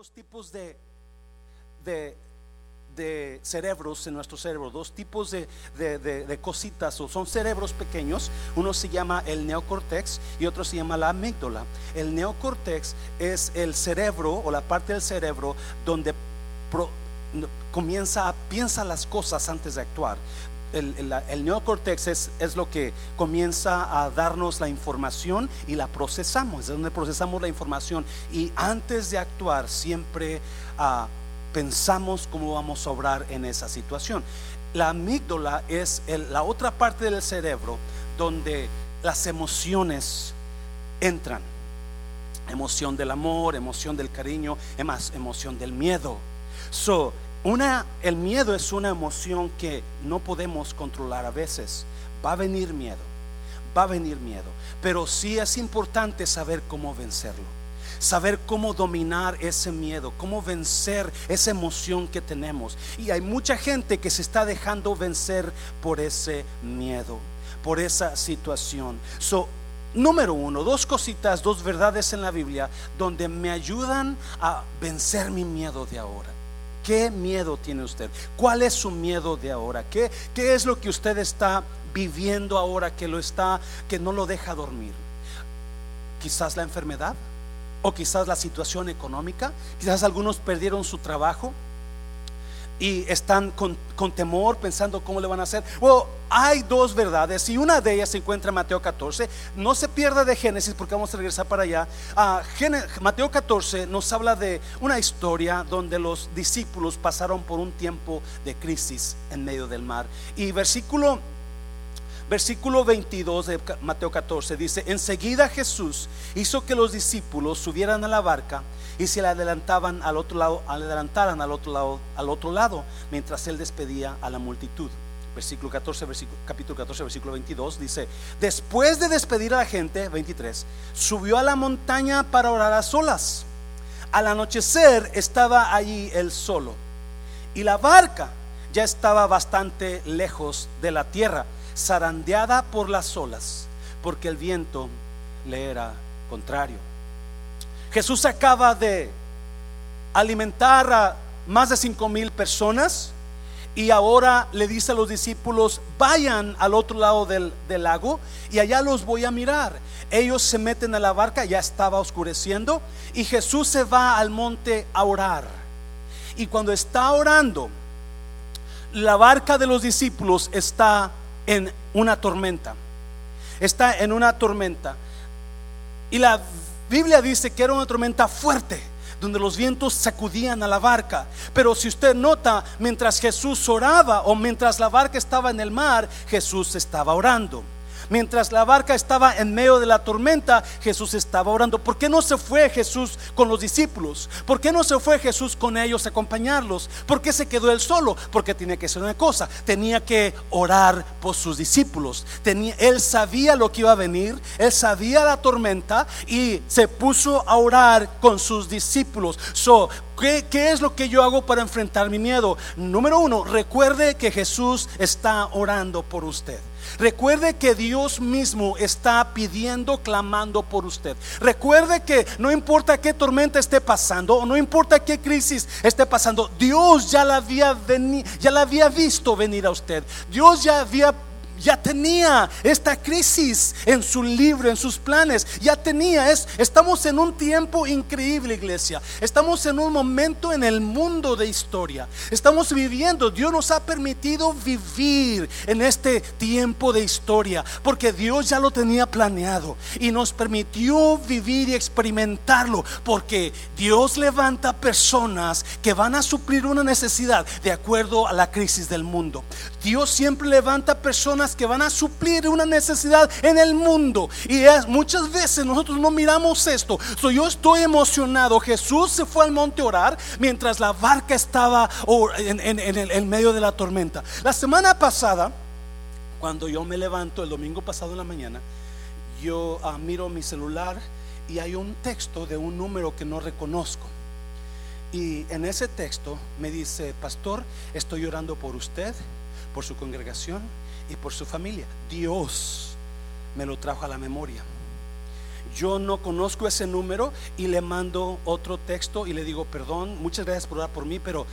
dos tipos de, de, de cerebros en nuestro cerebro, dos tipos de, de- cositas, o son cerebros pequeños. Uno se llama el neocortex y otro se llama la amígdala. El neocortex es el cerebro o la parte del cerebro donde comienza a piensa las cosas antes de actuar. El, el- neocortex es, es lo que comienza a darnos la información y la procesamos, es donde procesamos la información y antes de actuar siempre ah, pensamos cómo vamos a obrar en esa situación. La amígdala es la otra parte del cerebro donde las emociones entran. Emoción del amor, emoción del cariño, emoción del miedo. So, una, el miedo es una emoción que no podemos controlar a veces. Va a venir miedo, va a venir miedo, pero sí es importante saber cómo vencerlo. Saber cómo dominar ese miedo, cómo vencer esa emoción que tenemos. Y hay mucha gente que se está dejando vencer por ese miedo, por esa situación. So, Número uno, dos cositas, dos verdades en la Biblia donde me ayudan a vencer mi miedo de ahora. ¿Qué miedo tiene usted? ¿Cuál es su miedo de ahora? ¿Qué, qué es lo que usted está viviendo ahora que lo está, que no lo deja dormir? Quizás la enfermedad o quizás la situación económica. Quizás algunos perdieron su trabajo y están con, con temor pensando cómo le van a hacer. Bueno, hay dos verdades y una de ellas se encuentra en Mateo 14. No se pierda de Génesis porque vamos a regresar para allá. Ah, Mateo 14 nos habla de una historia donde los discípulos pasaron por un tiempo de crisis en medio del mar. Y versículo Versículo 22 de Mateo 14 dice, enseguida Jesús hizo que los discípulos subieran a la barca y se le adelantaban al otro lado, adelantaran al otro lado, al otro lado, mientras él despedía a la multitud. Versículo 14, versículo- capítulo 14, versículo 22 dice, después de despedir a la gente, 23, subió a la montaña para orar a solas. Al anochecer estaba allí él solo y la barca ya estaba bastante lejos de la tierra, zarandeada por las olas, porque el viento le era contrario. Jesús acaba de alimentar a más de cinco mil personas y ahora le dice a los discípulos, vayan al otro lado del, lago y allá los voy a mirar. Ellos se meten a la barca, ya estaba oscureciendo, y Jesús se va al monte a orar. Y cuando está orando, la barca de los discípulos está en una tormenta. Está en una tormenta. Y la Biblia dice que era una tormenta fuerte, donde los vientos sacudían a la barca. Pero si usted nota, mientras Jesús oraba o mientras la barca estaba en el mar, Jesús estaba orando. Mientras la barca estaba en medio de la tormenta, Jesús estaba orando. ¿Por qué no se fue Jesús con los discípulos? ¿Por qué no se fue Jesús con ellos a acompañarlos? ¿Por qué se quedó él solo? Porque tenía que hacer una cosa, tenía que orar por sus discípulos. Tenía, él sabía lo que iba a venir, él sabía la tormenta y se puso a orar con sus discípulos. So, ¿qué, qué es lo que yo hago para enfrentar mi miedo? Número uno, recuerde que Jesús está orando por usted. Recuerde que Dios mismo está pidiendo, clamando por usted. Recuerde que no importa qué tormenta esté pasando, o no importa qué crisis esté pasando, Dios ya la había ya la había visto venir a usted. Dios ya había ya tenía esta crisis en su libro, en sus planes. Ya tenía, es, estamos en un tiempo increíble, iglesia. Estamos en un momento en el mundo de historia. Estamos viviendo, Dios nos ha permitido vivir en este tiempo de historia, porque Dios ya lo tenía planeado y nos permitió vivir y experimentarlo, porque Dios levanta personas que van a suplir una necesidad de acuerdo a la crisis del mundo. Dios siempre levanta personas que van a suplir una necesidad en el mundo. Y es, muchas veces nosotros no miramos esto. So, yo estoy emocionado. Jesús se fue al monte a orar mientras la barca estaba en, el medio de la tormenta. La semana pasada, cuando yo me levanto el domingo pasado en la mañana, yo ah, miro mi celular y hay un texto de un número que no reconozco. Y en ese texto me dice, pastor, estoy orando por usted, por su congregación y por su familia. Dios me lo trajo a la memoria. yo no conozco ese número y le mando otro texto y le digo, perdón, muchas gracias por orar por mí, pero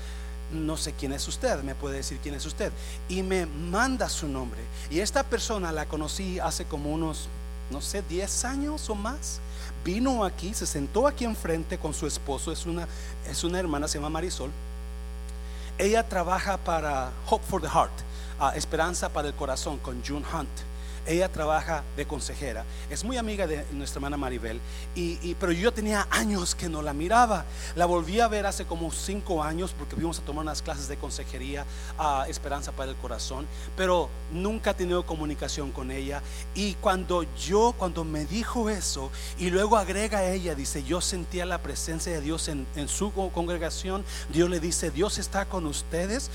no sé quién es usted, me puede decir quién es usted. Y me manda su nombre. Y esta persona la conocí hace como unos, no sé, 10 años o más. Vino aquí, se sentó aquí enfrente con su esposo, es una, es una hermana, se llama Marisol. Ella trabaja para Hope for the Heart, ah, Esperanza para el Corazón, con June Hunt. Ella trabaja de consejera, es muy amiga de nuestra hermana Maribel, y, pero yo tenía años que no la miraba. La volví a ver hace como cinco años porque fuimos a tomar unas clases de consejería a Esperanza para el Corazón, pero nunca he tenido comunicación con ella. Y cuando yo, cuando me dijo eso, y luego agrega ella, dice, yo sentía la presencia de Dios en, su congregación, Dios le dice, Dios está con ustedes,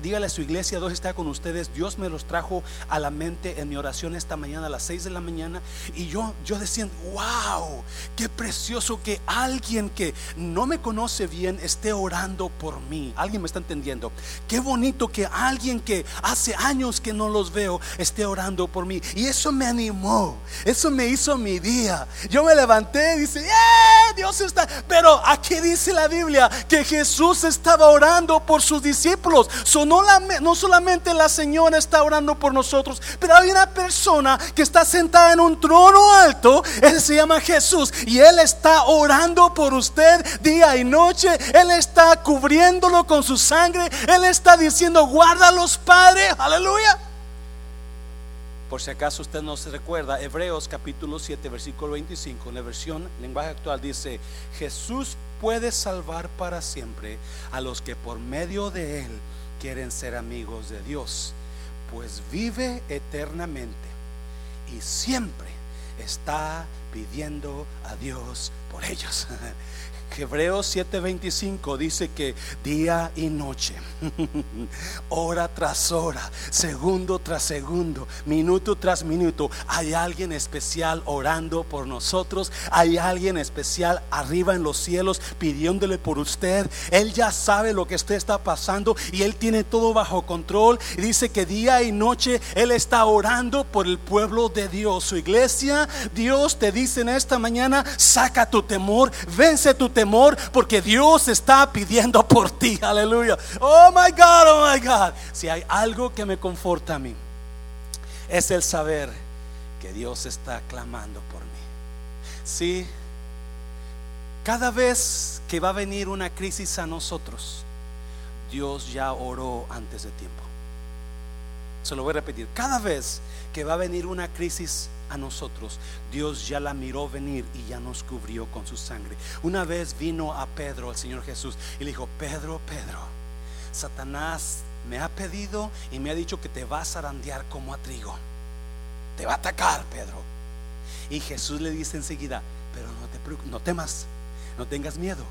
dígale a su iglesia, Dios está con ustedes, Dios me los trajo a la mente en mi oración esta mañana a las 6 de la mañana y yo, yo decía, wow, qué precioso que alguien que no me conoce bien esté orando por mí. Alguien me está entendiendo. Qué bonito que alguien que hace años que no los veo esté orando por mí. Y eso me animó, eso me hizo mi día. Yo me levanté y dice, ¡Eh, Dios está. Pero aquí dice la Biblia que Jesús estaba orando por sus discípulos. no, no solamente la señora está orando por nosotros, pero hay una persona persona que está sentada en un trono alto, Él se llama Jesús y Él está orando por usted día y noche. Él está cubriéndolo con su sangre. Él está diciendo, guárdalos, Padre. Aleluya. Por si acaso usted no se recuerda, Hebreos capítulo 7, versículo 25, en la versión lenguaje actual dice, Jesús puede salvar para siempre a los que por medio de Él quieren ser amigos de Dios pues vive eternamente y siempre está pidiendo a Dios por ellos. Hebreos 7:25 dice que día y noche, hora tras hora, segundo tras segundo, minuto tras minuto, hay alguien especial orando por nosotros, hay alguien especial arriba en los cielos pidiéndole por usted. Él ya sabe lo que usted está pasando y él tiene todo bajo control. Y dice que día y noche él está orando por el pueblo de Dios. Su iglesia, Dios te dice en esta mañana, saca tu temor, vence tu temor porque Dios está pidiendo por ti. Aleluya. Oh my God, oh my God. Si hay algo que me conforta a mí, es el saber que Dios está clamando por mí. Si cada vez que va a venir una crisis a nosotros, Dios ya oró antes de tiempo. Se lo voy a repetir. Cada vez que va a venir una crisis a nosotros, Dios ya la miró venir y ya nos cubrió con su sangre. Una vez vino a Pedro, el Señor Jesús, y le dijo, Pedro, Pedro, Satanás me ha pedido y me ha dicho que te va a zarandear como a trigo. Te va a atacar, Pedro. Y Jesús le dice enseguida, pero no te no temas, no tengas miedo.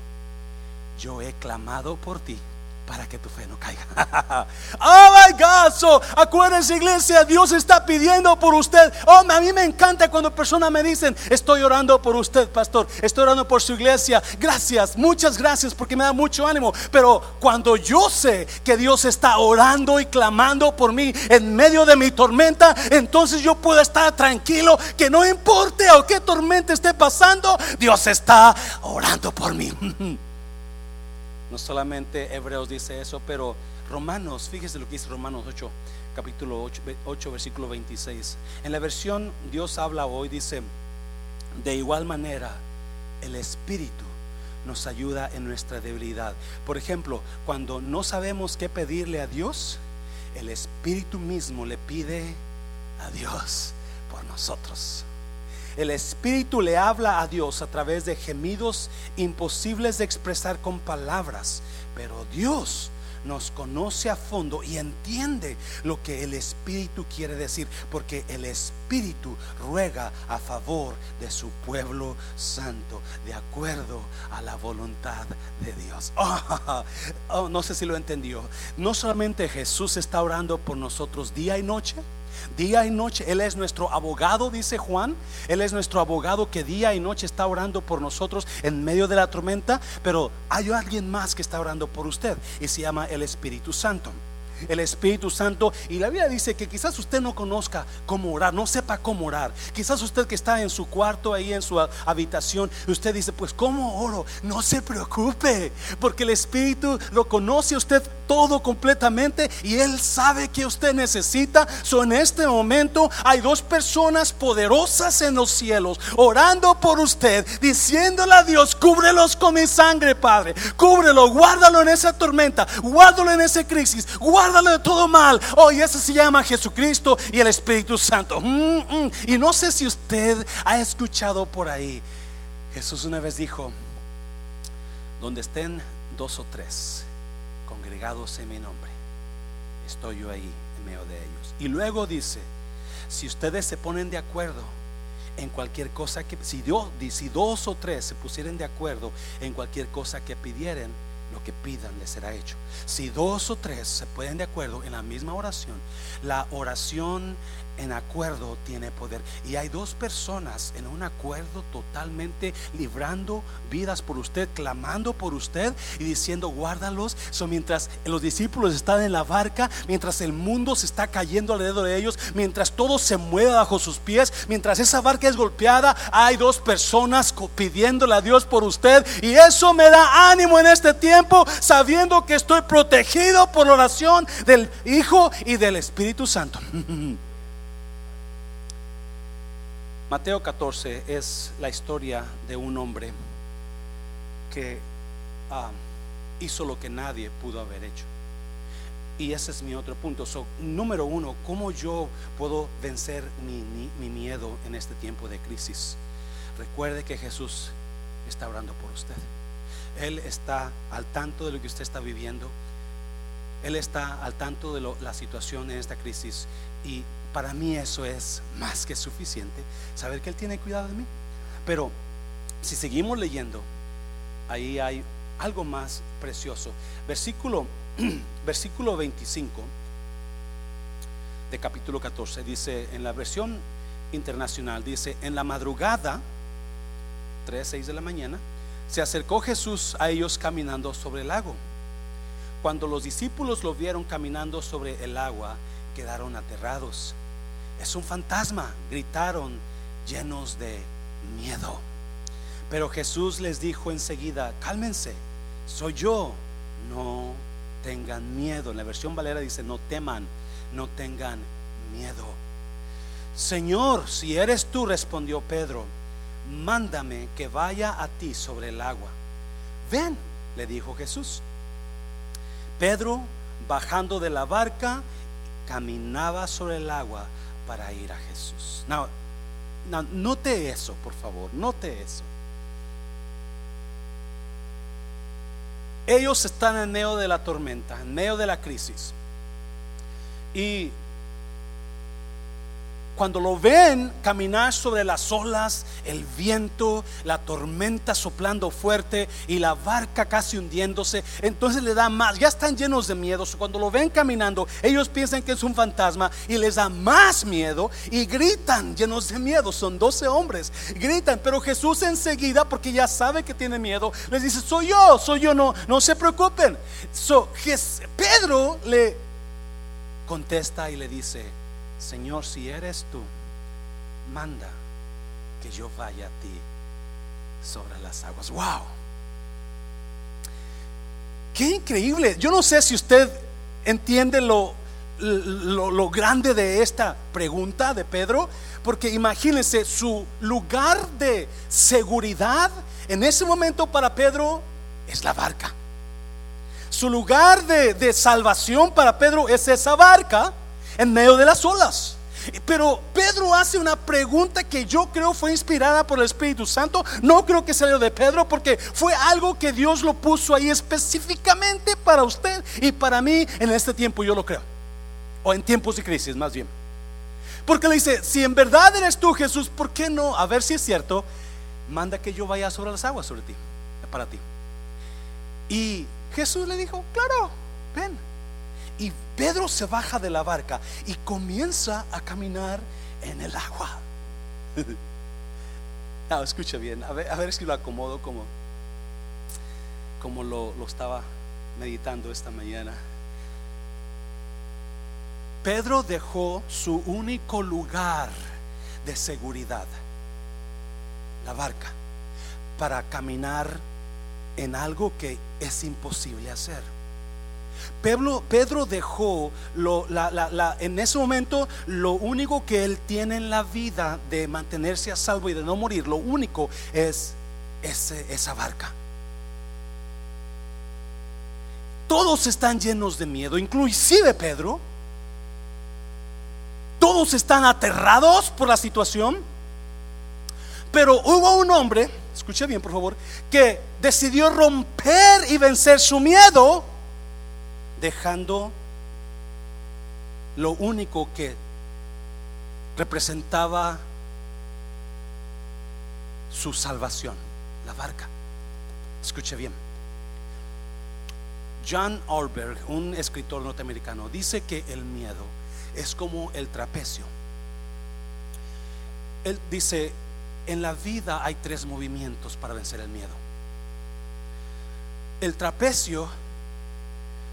Yo he clamado por ti para que tu fe no caiga. oh my God, acuérdense iglesia, Dios está pidiendo por usted. Oh, a mí me encanta cuando personas me dicen, estoy orando por usted, pastor, estoy orando por su iglesia. Gracias, muchas gracias porque me da mucho ánimo. Pero cuando yo sé que Dios está orando y clamando por mí en medio de mi tormenta, entonces yo puedo estar tranquilo que no importe o qué tormenta esté pasando, Dios está orando por mí. No solamente Hebreos dice eso, pero Romanos, fíjese lo que dice Romanos 8, capítulo 8, 8, versículo 26. En la versión Dios habla hoy, dice, de igual manera, el Espíritu nos ayuda en nuestra debilidad. Por ejemplo, cuando no sabemos qué pedirle a Dios, el Espíritu mismo le pide a Dios por nosotros. El Espíritu le habla a Dios a través de gemidos imposibles de expresar con palabras, pero Dios nos conoce a fondo y entiende lo que el Espíritu quiere decir, porque el Espíritu ruega a favor de su pueblo santo, de acuerdo a la voluntad de Dios. Oh, no sé si lo entendió. No solamente Jesús está orando por nosotros día y noche, Día y noche, Él es nuestro abogado, dice Juan. Él es nuestro abogado que día y noche está orando por nosotros en medio de la tormenta. Pero hay alguien más que está orando por usted y se llama el Espíritu Santo. El Espíritu Santo. Y la Biblia dice que quizás usted no conozca cómo orar, no sepa cómo orar. Quizás usted que está en su cuarto, ahí en su habitación, usted dice, pues ¿cómo oro? No se preocupe, porque el Espíritu lo conoce usted todo completamente y Él sabe que usted necesita. So, en este momento hay dos personas poderosas en los cielos orando por usted, diciéndole a Dios, cúbrelos con mi sangre, Padre. Cúbrelo, guárdalo en esa tormenta, guárdalo en esa crisis, guárdalo de todo mal. Oh, y eso se llama Jesucristo y el Espíritu Santo. Mm, mm. Y no sé si usted ha escuchado por ahí. Jesús una vez dijo, donde estén dos o tres congregados en mi nombre, estoy yo ahí en medio de ellos. Y luego dice, si ustedes se ponen de acuerdo en cualquier cosa que, si, Dios, si dos o tres se pusieran de acuerdo en cualquier cosa que pidieran, lo que pidan les será hecho. Si dos o tres se pueden de acuerdo en la misma oración, la oración en acuerdo tiene poder. Y hay dos personas en un acuerdo totalmente librando vidas por usted, clamando por usted y diciendo, guárdalos. So, mientras los discípulos están en la barca, mientras el mundo se está cayendo alrededor de ellos, mientras todo se mueve bajo sus pies, mientras esa barca es golpeada, hay dos personas pidiéndole a Dios por usted. Y eso me da ánimo en este tiempo, sabiendo que estoy protegido por la oración del Hijo y del Espíritu Santo. Mateo 14 es la historia de un hombre que ah, hizo lo que nadie pudo haber hecho. Y ese es mi otro punto. número uno, ¿cómo yo puedo vencer mi, miedo en este tiempo de crisis? Recuerde que Jesús está orando por usted. Él está al tanto de lo que usted está viviendo. Él está al tanto de la situación en esta crisis. Y para mí eso es más que suficiente, saber que Él tiene cuidado de mí. Pero si seguimos leyendo, ahí hay algo más precioso. Versículo, versículo 25 de capítulo 14 dice, en la versión internacional, dice, en la madrugada, 3, 6 de la mañana, se acercó Jesús a ellos caminando sobre el lago. Cuando los discípulos lo vieron caminando sobre el agua, quedaron aterrados es un fantasma, gritaron llenos de miedo. Pero Jesús les dijo enseguida, cálmense, soy yo, no tengan miedo. En la versión Valera dice, no teman, no tengan miedo. Señor, si eres tú, respondió Pedro, mándame que vaya a ti sobre el agua. Ven, le dijo Jesús. Pedro, bajando de la barca, caminaba sobre el agua para ir a Jesús. No, note eso, por favor, note eso. Ellos están en medio de la tormenta, en medio de la crisis. Y cuando lo ven caminar sobre las olas, el viento, la tormenta soplando fuerte y la barca casi hundiéndose, entonces le da más, ya están llenos de miedo. Cuando lo ven caminando, ellos piensan que es un fantasma y les da más miedo y gritan llenos de miedo. Son 12 hombres, gritan, pero Jesús enseguida, porque ya sabe que tiene miedo, les dice, soy yo, soy yo, no, no se preocupen. So, Pedro le contesta y le dice, Señor, si eres tú, manda que yo vaya a ti sobre las aguas. ¡Wow! Qué increíble. Yo no sé si usted entiende lo, lo, grande de esta pregunta de Pedro, porque imagínense su lugar de seguridad en ese momento para Pedro es la barca. Su lugar de, de salvación para Pedro es esa barca en medio de las olas. Pero Pedro hace una pregunta que yo creo fue inspirada por el Espíritu Santo. No creo que salió de Pedro porque fue algo que Dios lo puso ahí específicamente para usted y para mí en este tiempo, yo lo creo. O en tiempos de crisis, más bien. Porque le dice, si en verdad eres tú Jesús, ¿por qué no? A ver si es cierto, manda que yo vaya sobre las aguas sobre ti, para ti. Y Jesús le dijo, claro, ven. Y Pedro se baja de la barca y comienza a caminar en el agua. no, escucha bien, a ver, a ver si lo acomodo como, como lo, lo estaba meditando esta mañana. Pedro dejó su único lugar de seguridad, la barca, para caminar en algo que es imposible hacer. Pedro, dejó en ese momento lo único que él tiene en la vida de mantenerse a salvo y de no morir, lo único es esa barca. Todos están llenos de miedo, inclusive Pedro. Todos están aterrados por la situación. Pero hubo un hombre, escuche bien por favor, que decidió romper y vencer su miedo, dejando lo único que representaba su salvación, la barca. Escuche bien. John Orberg, un escritor norteamericano, dice que el miedo es como el trapecio. Él dice, en la vida hay tres movimientos para vencer el miedo. El trapecio,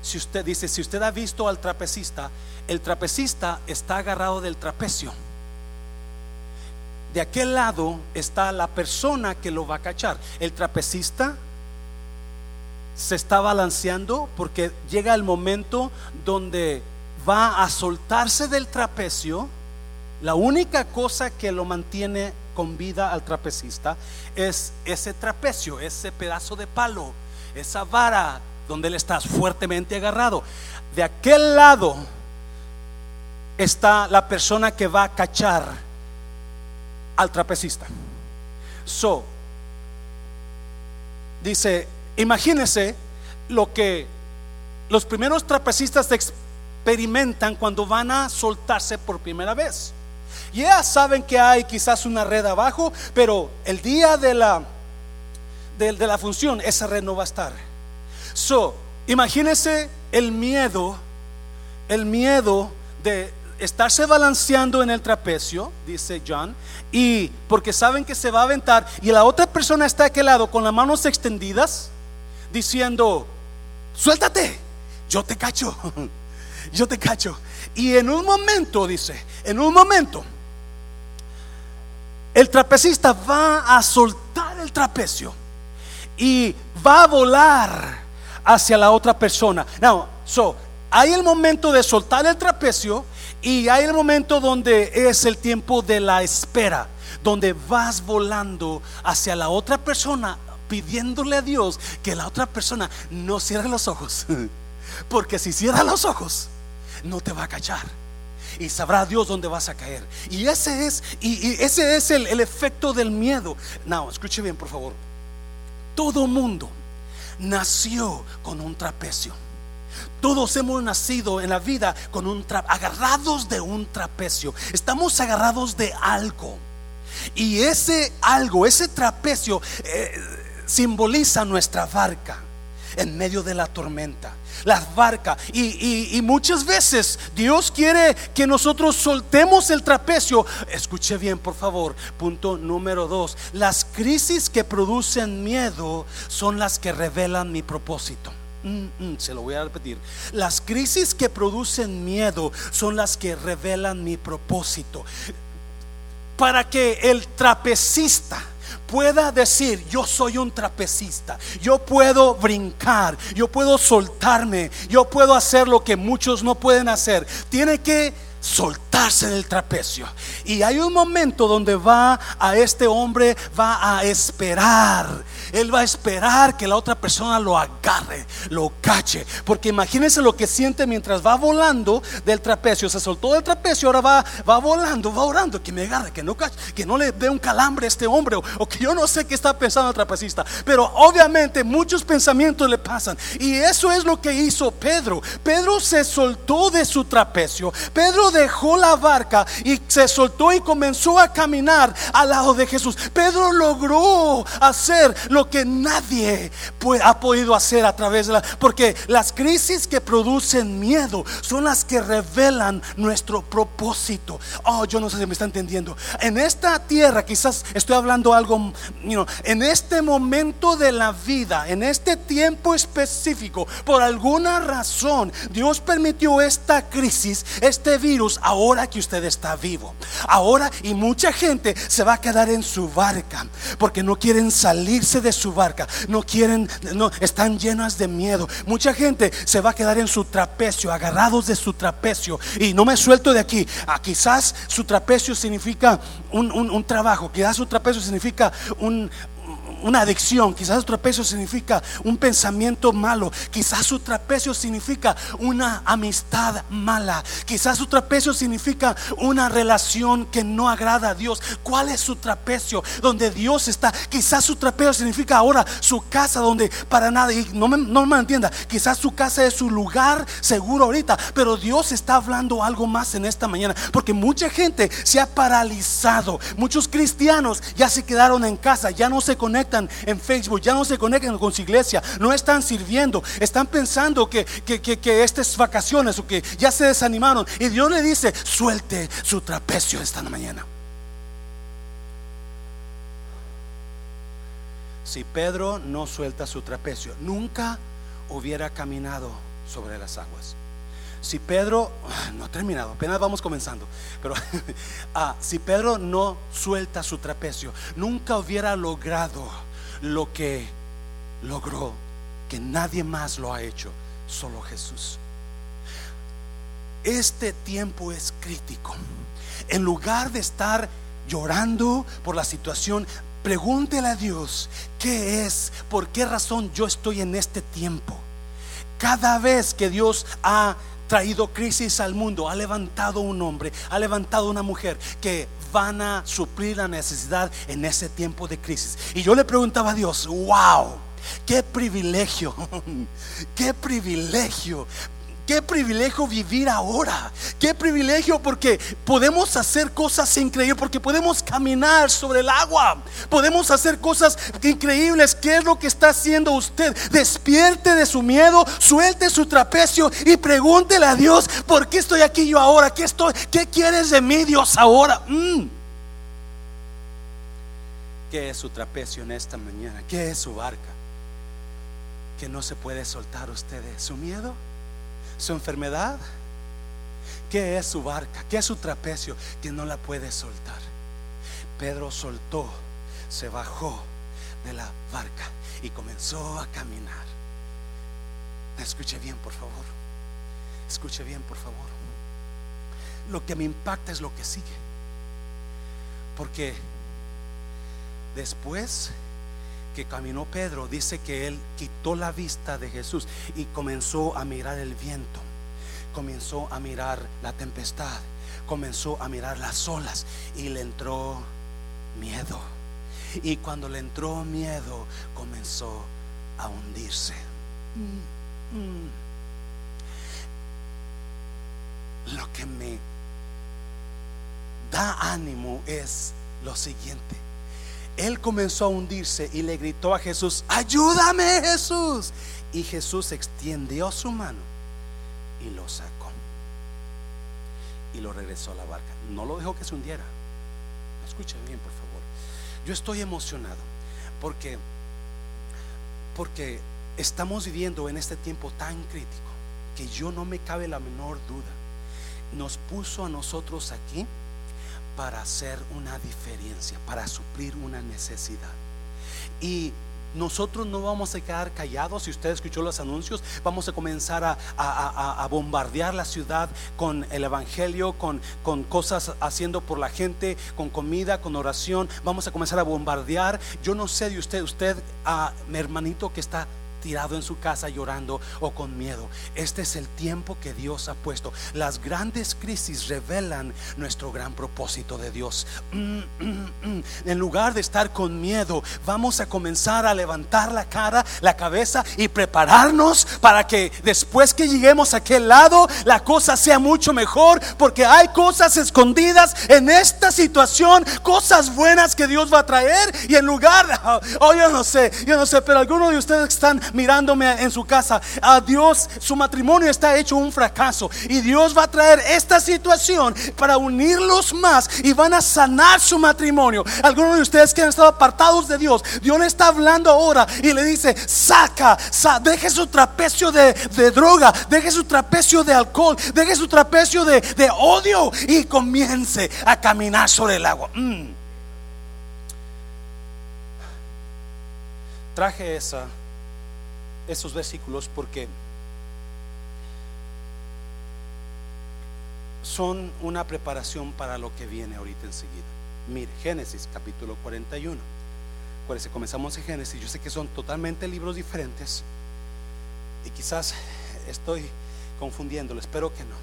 si usted dice, si usted ha visto al trapecista, el trapecista está agarrado del trapecio. De aquel lado está la persona que lo va a cachar. El trapecista se está balanceando porque llega el momento donde va a soltarse del trapecio. La única cosa que lo mantiene con vida al trapecista es ese trapecio, ese pedazo de palo, esa vara donde él está fuertemente agarrado. De aquel lado está la persona que va a cachar al trapecista. So, dice, imagínese lo que los primeros trapecistas experimentan cuando van a soltarse por primera vez. Ya saben que hay quizás una red abajo, pero el día de la, de, de la función, esa red no va a estar. So, imagínense el miedo, el miedo de estarse balanceando en el trapecio, dice John, y porque saben que se va a aventar, y la otra persona está a aquel lado con las manos extendidas, diciendo, suéltate, yo te cacho, yo te cacho. Y en un momento, dice, en un momento, el trapecista va a soltar el trapecio y va a volar hacia la otra persona. Now, so, hay el momento de soltar el trapecio y hay el momento donde es el tiempo de la espera, donde vas volando hacia la otra persona pidiéndole a Dios que la otra persona no cierre los ojos. Porque si cierra los ojos, no te va a cachar y sabrá Dios dónde vas a caer. Y ese es, y, ese es el, el, efecto del miedo. No, escuche bien, por favor. Todo mundo nació con un trapecio. Todos hemos nacido en la vida con un tra agarrados de un trapecio. Estamos agarrados de algo. Y ese algo, ese trapecio eh, simboliza nuestra barca en medio de la tormenta las barcas. Y, y, muchas veces Dios quiere que nosotros soltemos el trapecio. Escuche bien, por favor. Punto número dos. Las crisis que producen miedo son las que revelan mi propósito. Mm, mm, se lo voy a repetir. Las crisis que producen miedo son las que revelan mi propósito. Para que el trapecista pueda decir, yo soy un trapecista, yo puedo brincar, yo puedo soltarme, yo puedo hacer lo que muchos no pueden hacer. Tiene que soltarse del trapecio. Y hay un momento donde va a este hombre, va a esperar. Él va a esperar que la otra persona lo agarre, lo cache. Porque imagínense lo que siente mientras va volando del trapecio. Se soltó del trapecio, ahora va, va volando, va orando. Que me agarre, que no cache, que no le dé un calambre a este hombre. O, o que yo no sé qué está pensando el trapecista. Pero obviamente muchos pensamientos le pasan. Y eso es lo que hizo Pedro. Pedro se soltó de su trapecio. Pedro dejó la barca y se soltó y comenzó a caminar al lado de Jesús. Pedro logró hacer lo que nadie ha podido hacer a través de la... Porque las crisis que producen miedo son las que revelan nuestro propósito. Oh, yo no sé si me está entendiendo. En esta tierra, quizás estoy hablando algo, en este momento de la vida, en este tiempo específico, por alguna razón, Dios permitió esta crisis, este virus, ahora que usted está vivo. Ahora, y mucha gente se va a quedar en su barca porque no quieren salirse de su barca, no quieren, no están llenas de miedo. Mucha gente se va a quedar en su trapecio, agarrados de su trapecio y no me suelto de aquí. Ah, quizás su trapecio significa un, un trabajo, quizás su trapecio significa un, una adicción, quizás su trapecio significa un pensamiento malo, quizás su trapecio significa una amistad mala, quizás su trapecio significa una relación que no agrada a Dios. ¿Cuál es su trapecio? Donde Dios está. Quizás su trapecio significa ahora su casa donde para nada, y no me, no me entienda, quizás su casa es su lugar seguro ahorita, pero Dios está hablando algo más en esta mañana, porque mucha gente se ha paralizado, muchos cristianos ya se quedaron en casa, ya no se conectan en Facebook, ya no se conectan con su iglesia, no están sirviendo, están pensando que, que, que, estas vacaciones o que ya se desanimaron. Y Dios le dice, suelte su trapecio esta mañana. Si Pedro no suelta su trapecio, nunca hubiera caminado sobre las aguas. Si Pedro, no ha terminado, apenas vamos comenzando, pero ah, si Pedro no suelta su trapecio, nunca hubiera logrado lo que logró, que nadie más lo ha hecho, solo Jesús. Este tiempo es crítico. En lugar de estar llorando por la situación, pregúntele a Dios, ¿qué es? ¿Por qué razón yo estoy en este tiempo? Cada vez que Dios ha traído crisis al mundo, ha levantado un hombre, ha levantado una mujer que van a suplir la necesidad en ese tiempo de crisis. Y yo le preguntaba a Dios, wow, qué privilegio, qué privilegio Qué privilegio vivir ahora. Qué privilegio porque podemos hacer cosas increíbles, porque podemos caminar sobre el agua. Podemos hacer cosas increíbles. ¿Qué es lo que está haciendo usted? Despierte de su miedo, suelte su trapecio y pregúntele a Dios, ¿por qué estoy aquí yo ahora? ¿Qué, estoy, qué quieres de mí Dios ahora? Mm. ¿Qué es su trapecio en esta mañana? ¿Qué es su barca? Que no se puede soltar usted de su miedo su enfermedad? ¿Qué es su barca? ¿Qué es su trapecio que no la puede soltar? Pedro soltó, se bajó de la barca y comenzó a caminar. Escuche bien, por favor. Escuche bien, por favor. Lo que me impacta es lo que sigue. Porque después que caminó Pedro, dice que él quitó la vista de Jesús y comenzó a mirar el viento, comenzó a mirar la tempestad, comenzó a mirar las olas y le entró miedo. Y cuando le entró miedo, comenzó a hundirse. Lo que me da ánimo es lo siguiente él comenzó a hundirse y le gritó a Jesús, ayúdame Jesús. Y Jesús extendió su mano y lo sacó. Y lo regresó a la barca. No lo dejó que se hundiera. Escuchen bien, por favor. Yo estoy emocionado porque porque estamos viviendo en este tiempo tan crítico que yo no me cabe la menor duda. Nos puso a nosotros aquí para hacer una diferencia, para suplir una necesidad. Y nosotros no vamos a quedar callados. Si usted escuchó los anuncios, vamos a comenzar a, bombardear la ciudad con el Evangelio, con, con, cosas haciendo por la gente, con comida, con oración. Vamos a comenzar a bombardear. Yo no sé de usted, usted, a mi hermanito que está tirado en su casa llorando o con miedo. Este es el tiempo que Dios ha puesto. Las grandes crisis revelan nuestro gran propósito de Dios. Mm, mm, mm. En lugar de estar con miedo, vamos a comenzar a levantar la cara, la cabeza y prepararnos para que después que lleguemos a aquel lado, la cosa sea mucho mejor, porque hay cosas escondidas en esta situación, cosas buenas que Dios va a traer y en lugar, oh yo no sé, yo no sé, pero algunos de ustedes están mirándome en su casa, a Dios, su matrimonio está hecho un fracaso y Dios va a traer esta situación para unirlos más y van a sanar su matrimonio. Algunos de ustedes que han estado apartados de Dios, Dios le está hablando ahora y le dice, saca, deje su trapecio de, droga, deje su trapecio de alcohol, deje su trapecio de, odio y comience a caminar sobre el agua. Mm. Traje esa, esos versículos porque son una preparación para lo que viene ahorita enseguida. Mire, Génesis capítulo 41. Acuérdense, comenzamos en Génesis. Yo sé que son totalmente libros diferentes y quizás estoy confundiéndolo, espero que no,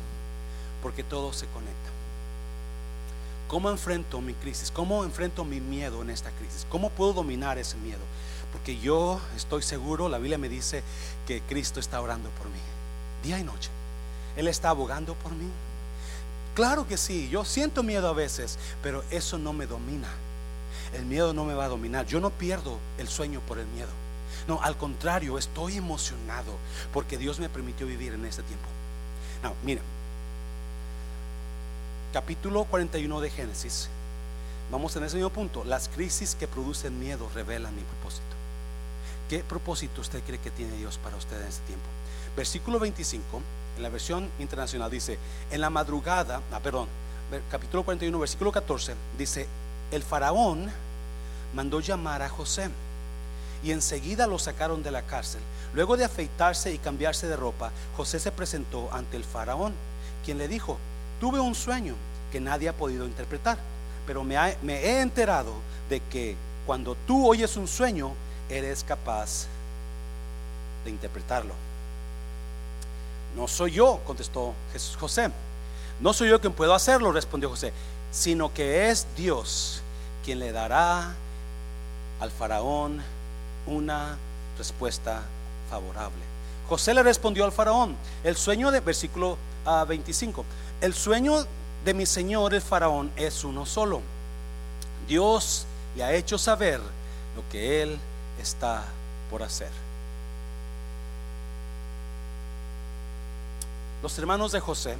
porque todo se conecta. ¿Cómo enfrento mi crisis? ¿Cómo enfrento mi miedo en esta crisis? ¿Cómo puedo dominar ese miedo? Porque yo estoy seguro, la Biblia me dice que Cristo está orando por mí, día y noche. Él está abogando por mí. Claro que sí, yo siento miedo a veces, pero eso no me domina. El miedo no me va a dominar. Yo no pierdo el sueño por el miedo. No, al contrario, estoy emocionado porque Dios me permitió vivir en este tiempo. No, mira, capítulo 41 de Génesis. Vamos en ese mismo punto. Las crisis que producen miedo revelan mi propósito. ¿Qué propósito usted cree que tiene Dios para usted en este tiempo? Versículo 25, en la versión internacional dice, en la madrugada, ah, perdón, capítulo 41, versículo 14, dice, el faraón mandó llamar a José y enseguida lo sacaron de la cárcel. Luego de afeitarse y cambiarse de ropa, José se presentó ante el faraón, quien le dijo, tuve un sueño que nadie ha podido interpretar, pero me, me he enterado de que cuando tú oyes un sueño, eres capaz de interpretarlo. No soy yo, contestó Jesús José. No soy yo quien puedo hacerlo, respondió José, sino que es Dios quien le dará al faraón una respuesta favorable. José le respondió al faraón, el sueño de versículo 25, ah, el sueño de mi señor el faraón es uno solo. Dios le ha hecho saber lo que él está por hacer. Los hermanos de José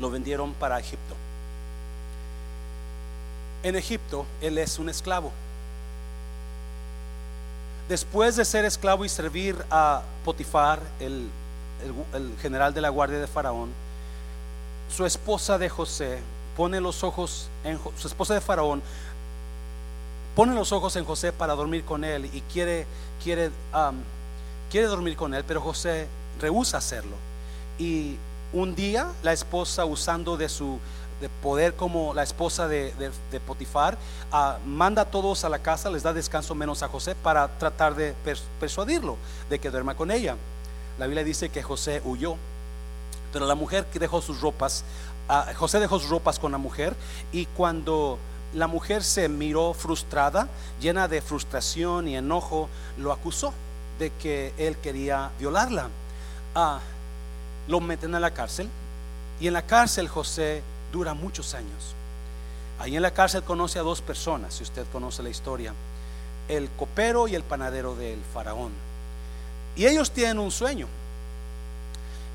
lo vendieron para Egipto. En Egipto él es un esclavo. Después de ser esclavo y servir a Potifar, el, general de la guardia de Faraón, su esposa de José pone los ojos en su esposa de Faraón pone los ojos en José para dormir con él y quiere, quiere, quiere dormir con él, pero José rehúsa hacerlo. Y un día la esposa, usando de su de poder como la esposa de, Potifar, ah, manda a todos a la casa, les da descanso menos a José para tratar de persuadirlo de que duerma con ella. La Biblia dice que José huyó, pero la mujer dejó sus ropas, ah, José dejó sus ropas con la mujer y cuando la mujer se miró frustrada, llena de frustración y enojo, lo acusó de que él quería violarla. Ah, lo meten a la cárcel y en la cárcel José dura muchos años. Ahí en la cárcel conoce a dos personas, si usted conoce la historia, el copero y el panadero del faraón. Y ellos tienen un sueño.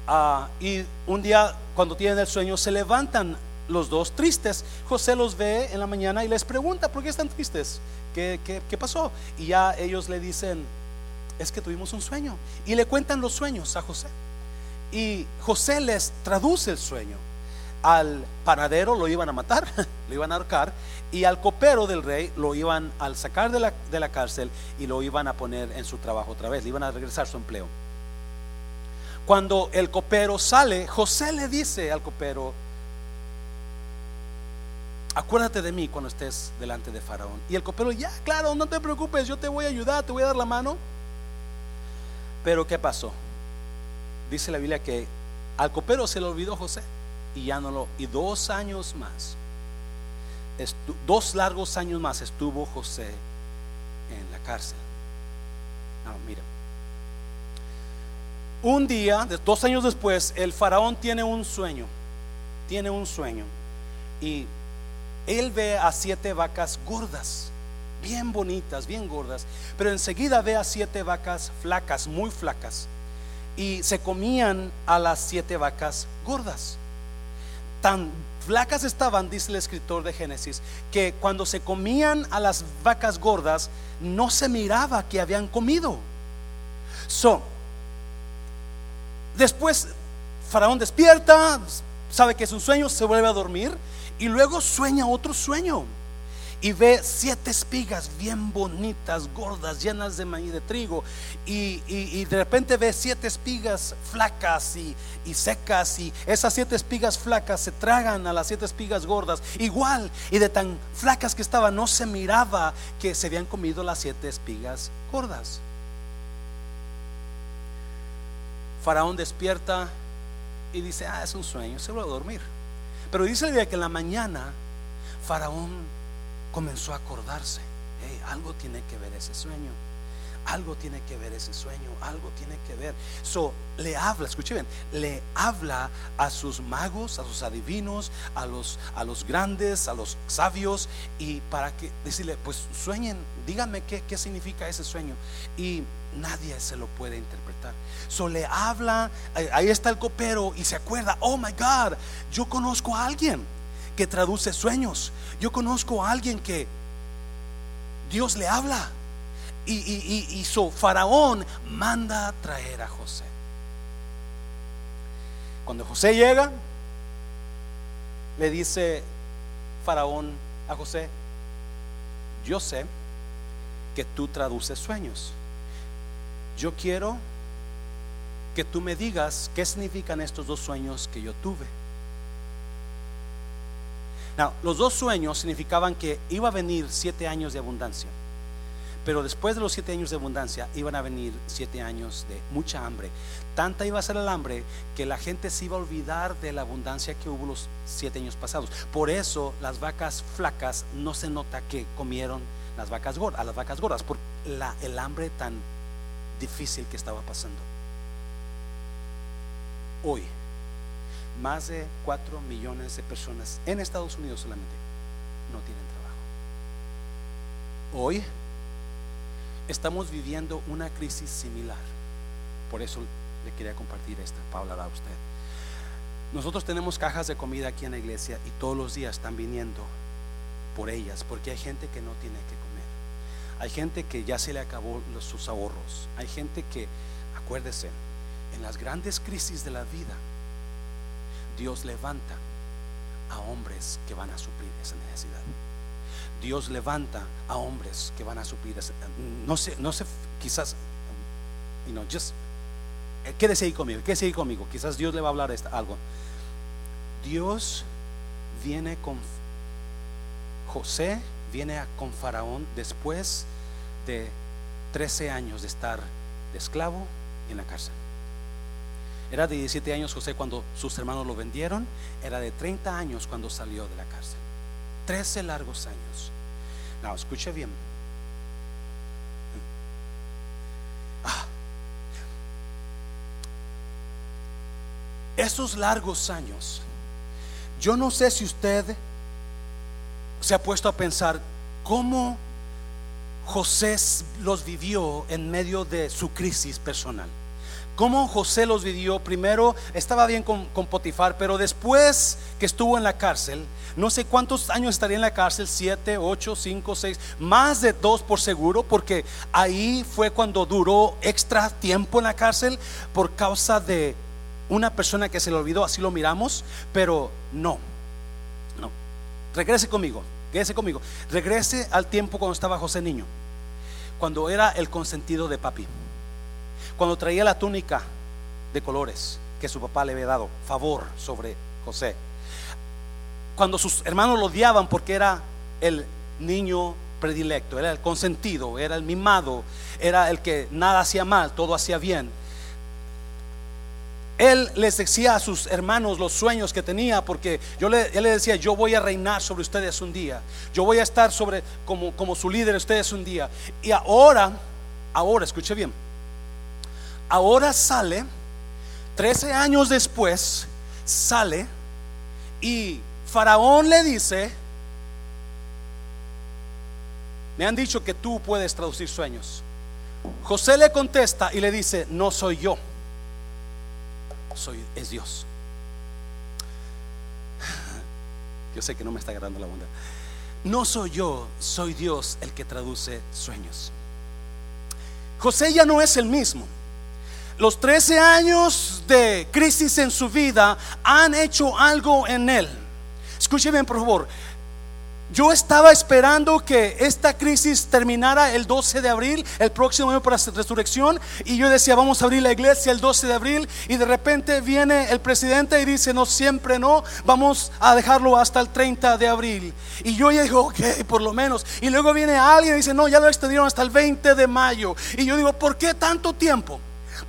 Ah, y un día cuando tienen el sueño se levantan los dos tristes. José los ve en la mañana y les pregunta, ¿por qué están tristes? ¿Qué, qué, pasó? Y ya ellos le dicen, es que tuvimos un sueño. Y le cuentan los sueños a José. Y José les traduce el sueño. Al panadero lo iban a matar, lo iban a ahorcar, y al copero del rey lo iban a sacar de la, de la cárcel y lo iban a poner en su trabajo otra vez, le iban a regresar su empleo. Cuando el copero sale, José le dice al copero, acuérdate de mí cuando estés delante de Faraón. Y el copero, ya, claro, no te preocupes, yo te voy a ayudar, te voy a dar la mano. Pero ¿qué pasó? Dice la Biblia que al copero se le olvidó José y ya no lo y dos años más dos largos años más estuvo José en la cárcel. Ah, mira. Un día, dos años después, el faraón tiene un sueño. Tiene un sueño. Y él ve a siete vacas gordas, bien bonitas, bien gordas. Pero enseguida ve a siete vacas flacas, muy flacas. Y se comían a las siete vacas gordas. Tan flacas estaban, dice el escritor de Génesis, que cuando se comían a las vacas gordas, no se miraba que habían comido. So, después Faraón despierta, sabe que es un sueño, se vuelve a dormir y luego sueña otro sueño y ve siete espigas bien bonitas, gordas, llenas de maíz de trigo. Y, de repente ve siete espigas flacas y, y, secas. Y esas siete espigas flacas se tragan a las siete espigas gordas. Igual, y de tan flacas que estaban, no se miraba que se habían comido las siete espigas gordas. Faraón despierta y dice, ah, es un sueño, se va a dormir. Pero dice el día que en la mañana Faraón comenzó a acordarse, algo tiene que ver ese sueño. Algo tiene que ver ese sueño, algo tiene que ver. So, le habla, escuchen bien, le habla a sus magos, a sus adivinos, a los, a los grandes, a los sabios, y para que decirle, pues sueñen, díganme qué, qué significa ese sueño. Y nadie se lo puede interpretar. So le habla, ahí está el copero y se acuerda, oh my God, yo conozco a alguien que traduce sueños. Yo conozco a alguien que Dios le habla. Y, y, Faraón manda a traer a José. Cuando José llega, le dice Faraón a José, yo sé que tú traduces sueños. Yo quiero que tú me digas qué significan estos dos sueños que yo tuve los dos sueños significaban que iba a venir siete años de abundancia. Pero después de los siete años de abundancia iban a venir siete años de mucha hambre. Tanta iba a ser el hambre que la gente se iba a olvidar de la abundancia que hubo los siete años pasados. Por eso las vacas flacas no se nota que comieron las vacas gordas, a las vacas gordas, por la, el hambre tan difícil que estaba pasando. Hoy más de 4 millones de personas en Estados Unidos solamente no tienen trabajo. Hoy estamos viviendo una crisis similar. Por eso le quería compartir esta para a usted. Nosotros tenemos cajas de comida aquí en la iglesia y todos los días están viniendo por ellas, porque hay gente que no tiene que comer. Hay gente que ya se le acabó sus ahorros. Hay gente que, acuérdese, en las grandes crisis de la vida, Dios levanta a hombres que van a suplir esa necesidad. Dios levanta a hombres que van a suplir esa no sé, no sé, quizás you know, just eh, quédese ahí conmigo, quédese ahí conmigo, quizás Dios le va a hablar algo. Dios viene con José viene con Faraón después de 13 años de estar de esclavo en la cárcel. Era de 17 años José cuando sus hermanos lo vendieron. Era de 30 años cuando salió de la cárcel. 13 largos años. No, escuche bien. Ah. Esos largos años, yo no sé si usted se ha puesto a pensar cómo José los vivió en medio de su crisis personal cómo José los vivió. Primero estaba bien con, Potifar, pero después que estuvo en la cárcel, no sé cuántos años estaría en la cárcel, siete, ocho, cinco, seis, más de dos por seguro, porque ahí fue cuando duró extra tiempo en la cárcel por causa de una persona que se le olvidó, así lo miramos, pero no, no. Regrese conmigo, regrese conmigo, regrese al tiempo cuando estaba José niño, cuando era el consentido de papi cuando traía la túnica de colores que su papá le había dado, favor sobre José. Cuando sus hermanos lo odiaban porque era el niño predilecto, era el consentido, era el mimado, era el que nada hacía mal, todo hacía bien. Él les decía a sus hermanos los sueños que tenía, porque yo le, decía, yo voy a reinar sobre ustedes un día, yo voy a estar sobre como, como su líder ustedes un día. Y ahora, ahora, escuche bien, ahora sale, 13 años después, sale y Faraón le dice, me han dicho que tú puedes traducir sueños. José le contesta y le dice, no soy yo soy, es Dios. Yo sé que no me está agarrando la onda. No soy yo, soy Dios el que traduce sueños. José ya no es el mismo. Los 13 años de crisis en su vida han hecho algo en él. Escúcheme por favor. Yo estaba esperando que esta crisis terminara el 12 de abril, el próximo año para la resurrección, y yo decía, vamos a abrir la iglesia el 12 de abril, y de repente viene el presidente y dice, no, siempre no, vamos a dejarlo hasta el 30 de abril. Y yo ya digo, ok, por lo menos. Y luego viene alguien y dice, no, ya lo extendieron hasta el 20 de mayo. Y yo digo, ¿por qué tanto tiempo?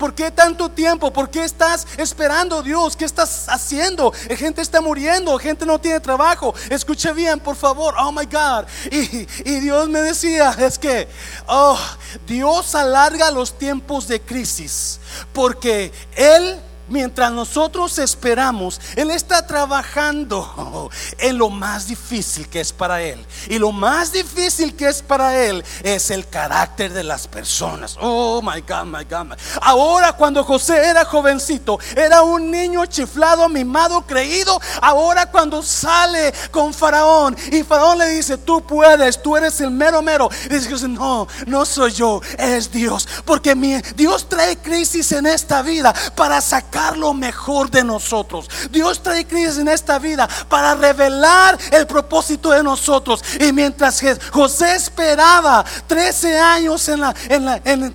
¿Por qué tanto tiempo? ¿Por qué estás esperando Dios? ¿Qué estás haciendo? Gente está muriendo, gente no tiene trabajo. Escuche bien, por favor. Oh my God. Y, y Dios me decía, es que, oh, Dios alarga los tiempos de crisis porque Él mientras nosotros esperamos, Él está trabajando en lo más difícil que es para Él. Y lo más difícil que es para Él es el carácter de las personas. Oh, my God, my God. Ahora cuando José era jovencito, era un niño chiflado, mimado, creído. Ahora cuando sale con Faraón y Faraón le dice, tú puedes, tú eres el mero mero. Y dice, no, no soy yo, es Dios. Porque Dios trae crisis en esta vida para sacar lo mejor de nosotros. Dios trae crisis en esta vida para revelar el propósito de nosotros. Y mientras José esperaba 13 años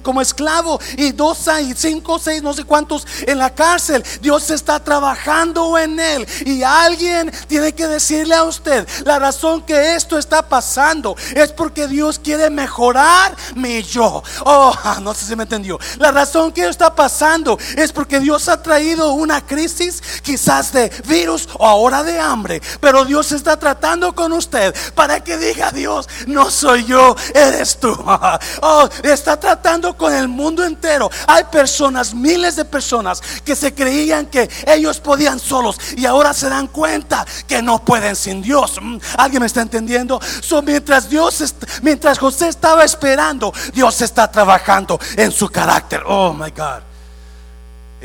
como esclavo y dos años, cinco, seis, no sé cuántos en la cárcel, Dios está trabajando en él. Y alguien tiene que decirle a usted, la razón que esto está pasando es porque Dios quiere mejorar mi yo. Oh, no sé si me entendió. La razón que está pasando es porque Dios ha traído traído una crisis, quizás de virus o ahora de hambre, pero Dios está tratando con usted para que diga Dios, no soy yo, eres tú. Oh, está tratando con el mundo entero. Hay personas, miles de personas que se creían que ellos podían solos y ahora se dan cuenta que no pueden sin Dios. Mm, ¿Alguien me está entendiendo? So, mientras Dios, mientras José estaba esperando, Dios está trabajando en su carácter. Oh my God.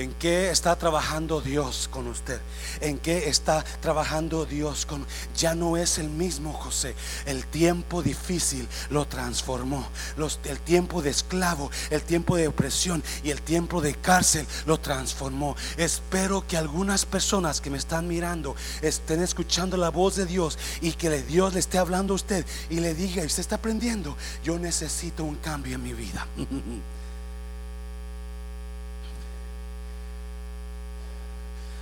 ¿En qué está trabajando Dios con usted? ¿En qué está trabajando Dios con... Ya no es el mismo José. El tiempo difícil lo transformó. el tiempo de esclavo, el tiempo de opresión y el tiempo de cárcel lo transformó. Espero que algunas personas que me están mirando estén escuchando la voz de Dios y que Dios le esté hablando a usted y le diga, usted está aprendiendo, yo necesito un cambio en mi vida.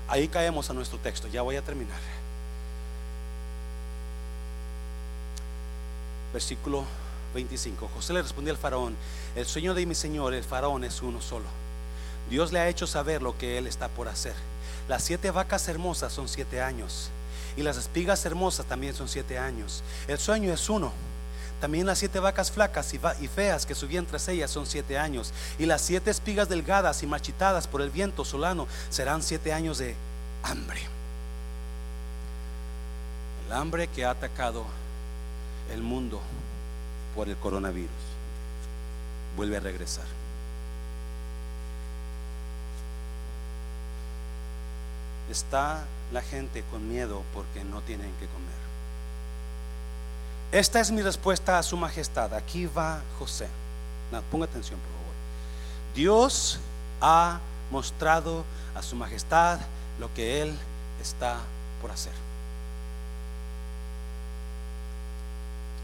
Ahí caemos a nuestro texto, ya voy a terminar. Versículo 25. José le respondió al faraón, el sueño de mi señor, el faraón, es uno solo. Dios le ha hecho saber lo que él está por hacer. Las siete vacas hermosas son siete años y las espigas hermosas también son siete años. El sueño es uno. También las siete vacas flacas y feas que subían tras ellas son siete años. Y las siete espigas delgadas y marchitadas por el viento solano serán siete años de hambre. El hambre que ha atacado el mundo por el coronavirus vuelve a regresar. Está la gente con miedo porque no tienen que comer. Esta es mi respuesta a su majestad. Aquí va José. ponga atención, por favor. Dios ha mostrado a su majestad lo que Él está por hacer.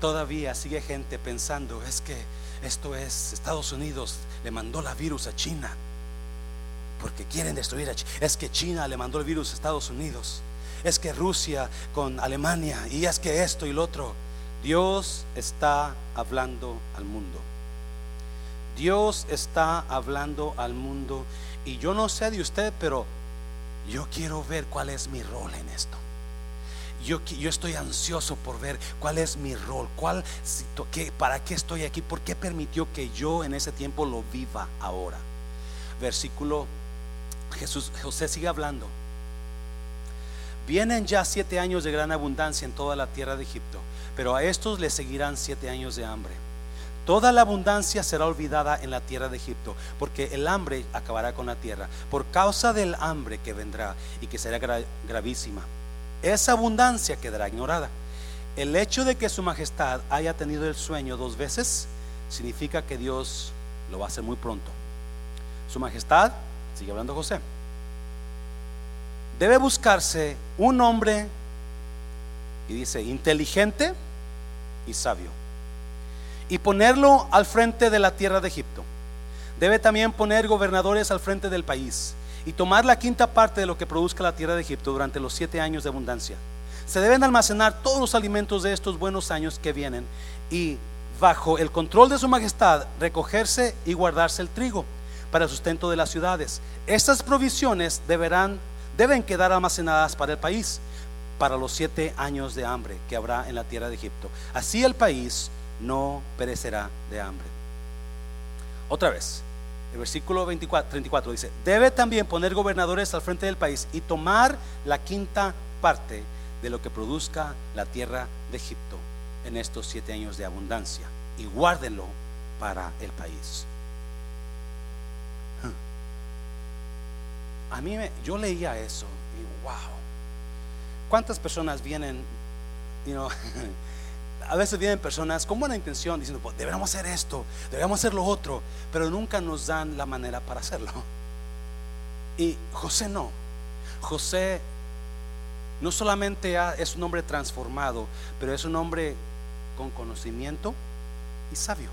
Todavía sigue gente pensando, es que esto es, Estados Unidos le mandó la virus a China, porque quieren destruir a China. Es que China le mandó el virus a Estados Unidos. Es que Rusia con Alemania, y es que esto y lo otro. Dios está hablando al mundo. Dios está hablando al mundo. Y yo no sé de usted, pero yo quiero ver cuál es mi rol en esto. Yo, estoy ansioso por ver cuál es mi rol, cuál, qué, para qué estoy aquí, por qué permitió que yo en ese tiempo lo viva ahora. Versículo, Jesús, José sigue hablando. Vienen ya siete años de gran abundancia en toda la tierra de Egipto, pero a estos les seguirán siete años de hambre. Toda la abundancia será olvidada en la tierra de Egipto, porque el hambre acabará con la tierra, por causa del hambre que vendrá y que será gravísima. Esa abundancia quedará ignorada. El hecho de que su majestad haya tenido el sueño dos veces significa que Dios lo va a hacer muy pronto. Su majestad, sigue hablando José, debe buscarse un hombre, y dice, inteligente y sabio, y ponerlo al frente de la tierra de Egipto. Debe también poner gobernadores al frente del país y tomar la quinta parte de lo que produzca la tierra de Egipto durante los siete años de abundancia. Se deben almacenar todos los alimentos de estos buenos años que vienen y bajo el control de su majestad recogerse y guardarse el trigo para el sustento de las ciudades. Estas provisiones deberán deben quedar almacenadas para el país, para los siete años de hambre que habrá en la tierra de Egipto. Así el país no perecerá de hambre. Otra vez, el versículo 24, 34 dice, debe también poner gobernadores al frente del país y tomar la quinta parte de lo que produzca la tierra de Egipto en estos siete años de abundancia y guárdenlo para el país. A mí, me, yo leía eso y wow, ¿cuántas personas vienen, a veces vienen personas con buena intención diciendo, pues, debemos hacer esto, debemos hacer lo otro, pero nunca nos dan la manera para hacerlo. Y José no. José no solamente es un hombre transformado, pero es un hombre con conocimiento y sabio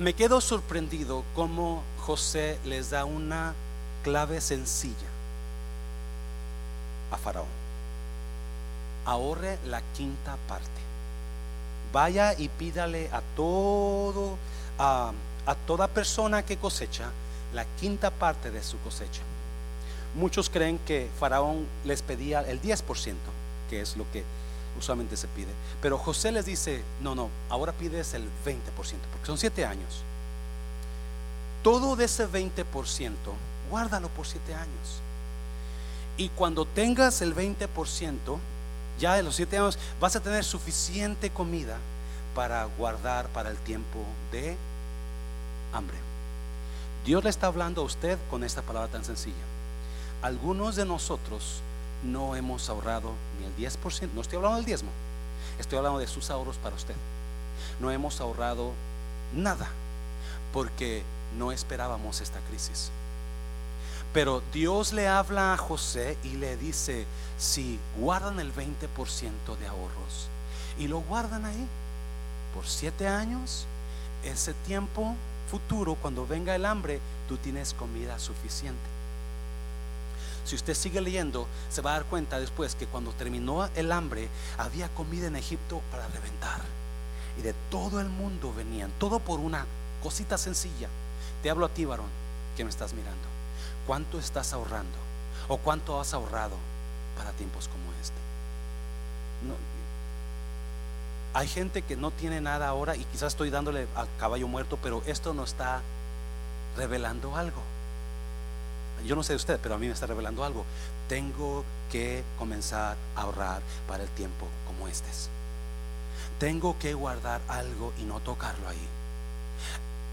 me quedo sorprendido cómo José les da una clave sencilla a Faraón. Ahorre la quinta parte. Vaya y pídale a todo, a, a toda persona que cosecha, la quinta parte de su cosecha. Muchos creen que Faraón les pedía el 10%, que es lo que usualmente se pide. Pero José les dice, no, no, ahora pides el 20%, porque son siete años. Todo de ese 20%, guárdalo por siete años. Y cuando tengas el 20%, ya de los siete años, vas a tener suficiente comida para guardar para el tiempo de hambre. Dios le está hablando a usted con esta palabra tan sencilla. Algunos de nosotros no hemos ahorrado ni el 10%, no estoy hablando del diezmo, estoy hablando de sus ahorros para usted. No hemos ahorrado nada porque no esperábamos esta crisis. Pero Dios le habla a José y le dice, si guardan el 20% de ahorros y lo guardan ahí por siete años, ese tiempo futuro, cuando venga el hambre, tú tienes comida suficiente. Si usted sigue leyendo, se va a dar cuenta después que cuando terminó el hambre, había comida en Egipto para reventar. Y de todo el mundo venían, todo por una cosita sencilla. Te hablo a ti, varón, que me estás mirando. ¿Cuánto estás ahorrando? ¿O cuánto has ahorrado para tiempos como este? hay gente que no tiene nada ahora y quizás estoy dándole al caballo muerto, pero esto no está revelando algo. Yo no sé de usted, pero a mí me está revelando algo. Tengo que comenzar a ahorrar para el tiempo como este. Tengo que guardar algo y no tocarlo ahí.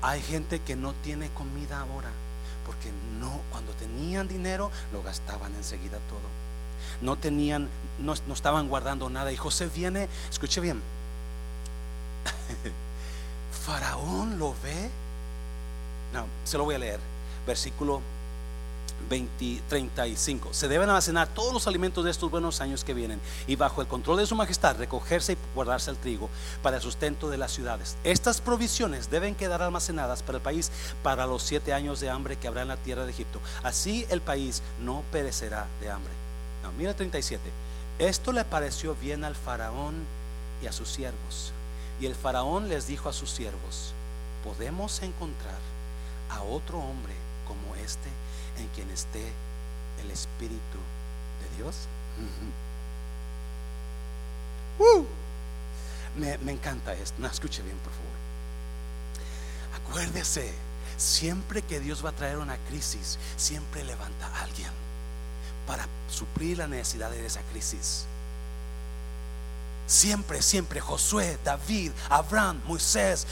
Hay gente que no tiene comida ahora porque no cuando tenían dinero lo gastaban enseguida todo. No tenían no, no estaban guardando nada y José viene, escuche bien. Faraón lo ve. No, se lo voy a leer. Versículo 20, 35. Se deben almacenar todos los alimentos de estos buenos años que vienen y bajo el control de su majestad recogerse y guardarse el trigo para el sustento de las ciudades. Estas provisiones deben quedar almacenadas para el país para los siete años de hambre que habrá en la tierra de Egipto. Así el país no perecerá de hambre. mira 37. Esto le pareció bien al faraón y a sus siervos. Y el faraón les dijo a sus siervos, podemos encontrar a otro hombre como este en quien esté el Espíritu de Dios. Uh. me, me encanta esto. No, escuche bien, por favor. Acuérdese, siempre que Dios va a traer una crisis, siempre levanta a alguien para suplir la necesidad de esa crisis. Siempre, siempre Josué, David, Abraham, Moisés,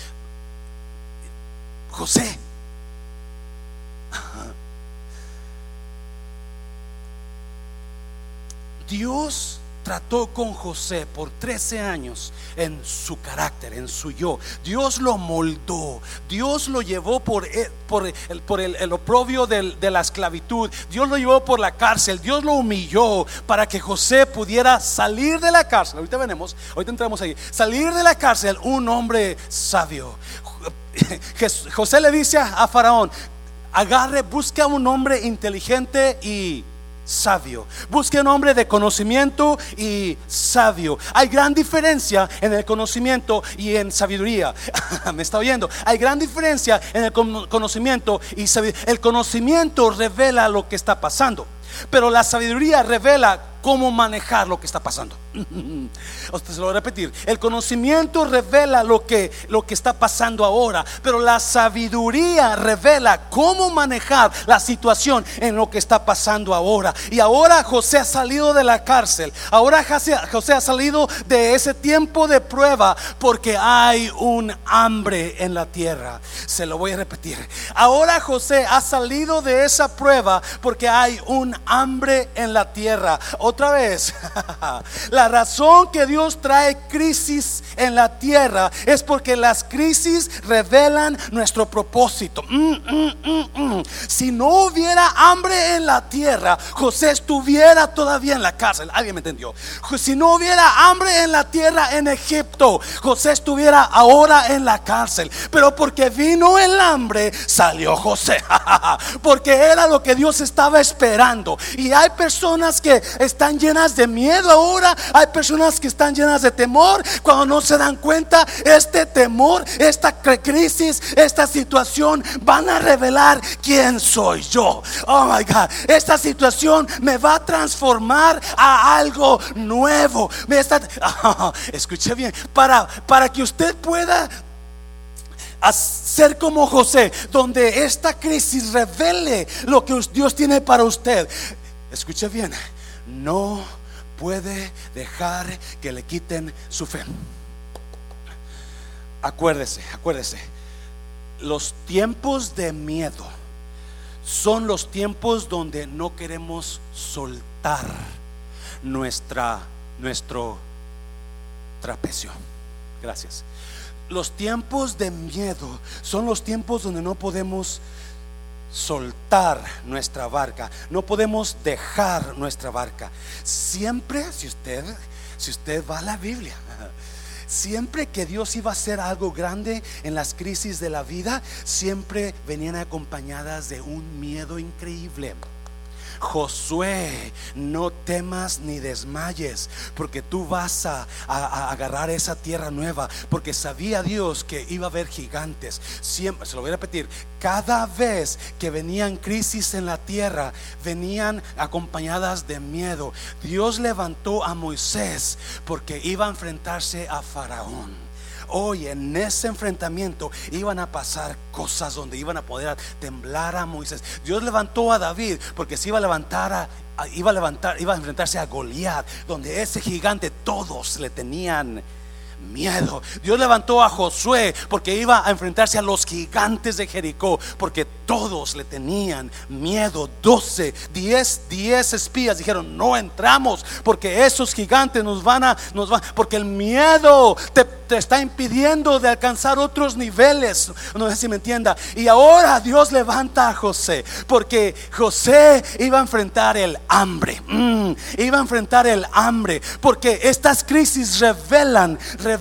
José. Dios trató con José por 13 años en su carácter, en su yo. Dios lo moldó, Dios lo llevó por, por el, oprobio de la esclavitud, Dios lo llevó por la cárcel, Dios lo humilló para que José pudiera salir de la cárcel. Ahorita venimos, ahorita entramos ahí, salir de la cárcel un hombre sabio. José le dice a Faraón, agarre, busca un hombre inteligente y sabio. Busque un hombre de conocimiento y sabio. Hay gran diferencia en el conocimiento y en sabiduría. Me está oyendo. Hay gran diferencia en el conocimiento y sabiduría. El conocimiento revela lo que está pasando, pero la sabiduría revela cómo manejar lo que está pasando. Usted se lo voy a repetir. El conocimiento revela lo que, lo que está pasando ahora, pero la sabiduría revela cómo manejar la situación en lo que está pasando ahora. Y ahora José ha salido de la cárcel. Ahora José, José ha salido de ese tiempo de prueba porque hay un hambre en la tierra. Se lo voy a repetir. Ahora José ha salido de esa prueba porque hay un hambre en la tierra vez, la razón que Dios trae crisis en la tierra es porque las crisis revelan nuestro propósito. Mm, mm, mm, si no hubiera hambre en la tierra, José estuviera todavía en la cárcel. ¿Alguien me entendió? Si no hubiera hambre en la tierra en Egipto, José estuviera ahora en la cárcel. Pero porque vino el hambre, salió José. porque era lo que Dios estaba esperando. Y hay personas que están están llenas de miedo ahora. Hay personas que están llenas de temor. Cuando no se dan cuenta, este temor, esta crisis, esta situación van a revelar quién soy yo. Oh my God, esta situación me va a transformar a algo nuevo. Escuche bien, para, para que usted pueda ser como José, donde esta crisis revele lo que Dios tiene para usted. Escuche bien, no puede dejar que le quiten su fe. Acuérdese, acuérdese. Los tiempos de miedo son los tiempos donde no queremos soltar nuestra nuestro trapecio. Gracias. Los tiempos de miedo son los tiempos donde no podemos soltar nuestra barca, no podemos dejar nuestra barca. Siempre, si usted, si usted va a la Biblia, siempre que Dios iba a hacer algo grande en las crisis de la vida, siempre venían acompañadas de un miedo increíble. Josué, no temas ni desmayes, porque tú vas a, agarrar esa tierra nueva, porque sabía Dios que iba a haber gigantes. Siempre, se lo voy a repetir, cada vez que venían crisis en la tierra, venían acompañadas de miedo. Dios levantó a Moisés porque iba a enfrentarse a Faraón. Hoy en ese enfrentamiento iban a pasar cosas donde iban a poder temblar a Moisés. Dios levantó a David porque se iba a levantar a, iba a levantar, iba a enfrentarse a Goliat, donde ese gigante todos le tenían miedo. Dios levantó a Josué porque iba a enfrentarse a los gigantes de Jericó, porque todos le tenían miedo. 12, 10, 10 espías dijeron, no entramos porque esos gigantes nos van a, nos van, porque el miedo te, te está impidiendo de alcanzar otros niveles. No sé si me entienda. Y ahora Dios levanta a José, porque José iba a enfrentar el hambre. Mm, iba a enfrentar el hambre, porque estas crisis revelan, revelan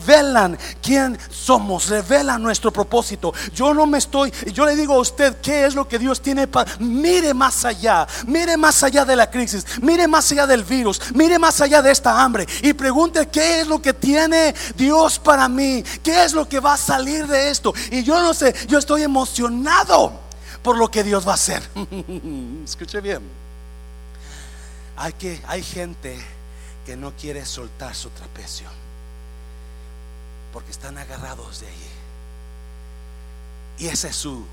quién somos, revelan nuestro propósito. Yo no me estoy, yo le digo a usted qué es lo que Dios tiene para, mire más allá, mire más allá de la crisis, mire más allá del virus, mire más allá de esta hambre y pregunte qué es lo que tiene Dios para mí, qué es lo que va a salir de esto. Y yo no sé, yo estoy emocionado por lo que Dios va a hacer. Escuche bien. Hay que hay gente que no quiere soltar su trapecio porque están agarrados de ahí. Y esa es su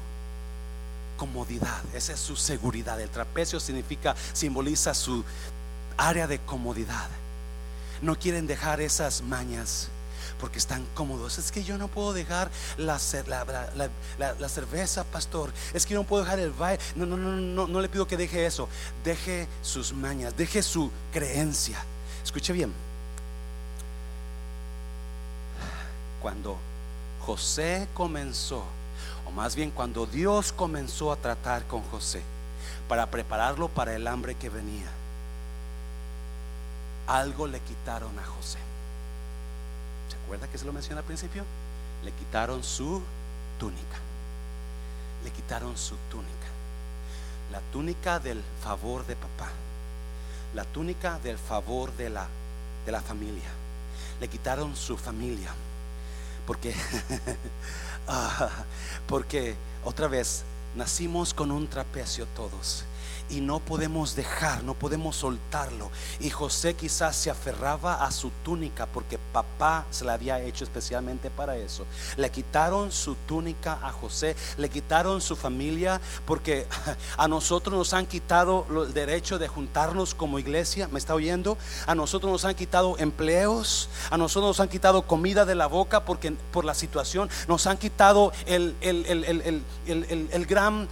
comodidad, esa es su seguridad. El trapecio significa, simboliza su área de comodidad. No quieren dejar esas mañas porque están cómodos. Es que yo no puedo dejar la, la, cerveza, pastor. Es que yo no puedo dejar el baile. No, no, no, no, no le pido que deje eso. Deje sus mañas, deje su creencia. Escuche bien. Cuando José comenzó, o más bien cuando Dios comenzó a tratar con José para prepararlo para el hambre que venía, algo le quitaron a José. ¿Se acuerda que se lo menciona al principio? Le quitaron su túnica. Le quitaron su túnica. La túnica del favor de papá. La túnica del favor de la, de la familia. Le quitaron su familia porque, ah, porque otra vez nacimos con un trapecio todos y no podemos dejar, no podemos soltarlo. Y José quizás se aferraba a su túnica porque papá se la había hecho especialmente para eso. Le quitaron su túnica a José, le quitaron su familia porque a nosotros nos han quitado el derecho de juntarnos como iglesia, ¿me está oyendo? A nosotros nos han quitado empleos, a nosotros nos han quitado comida de la boca porque por la situación, nos han quitado el, el, gran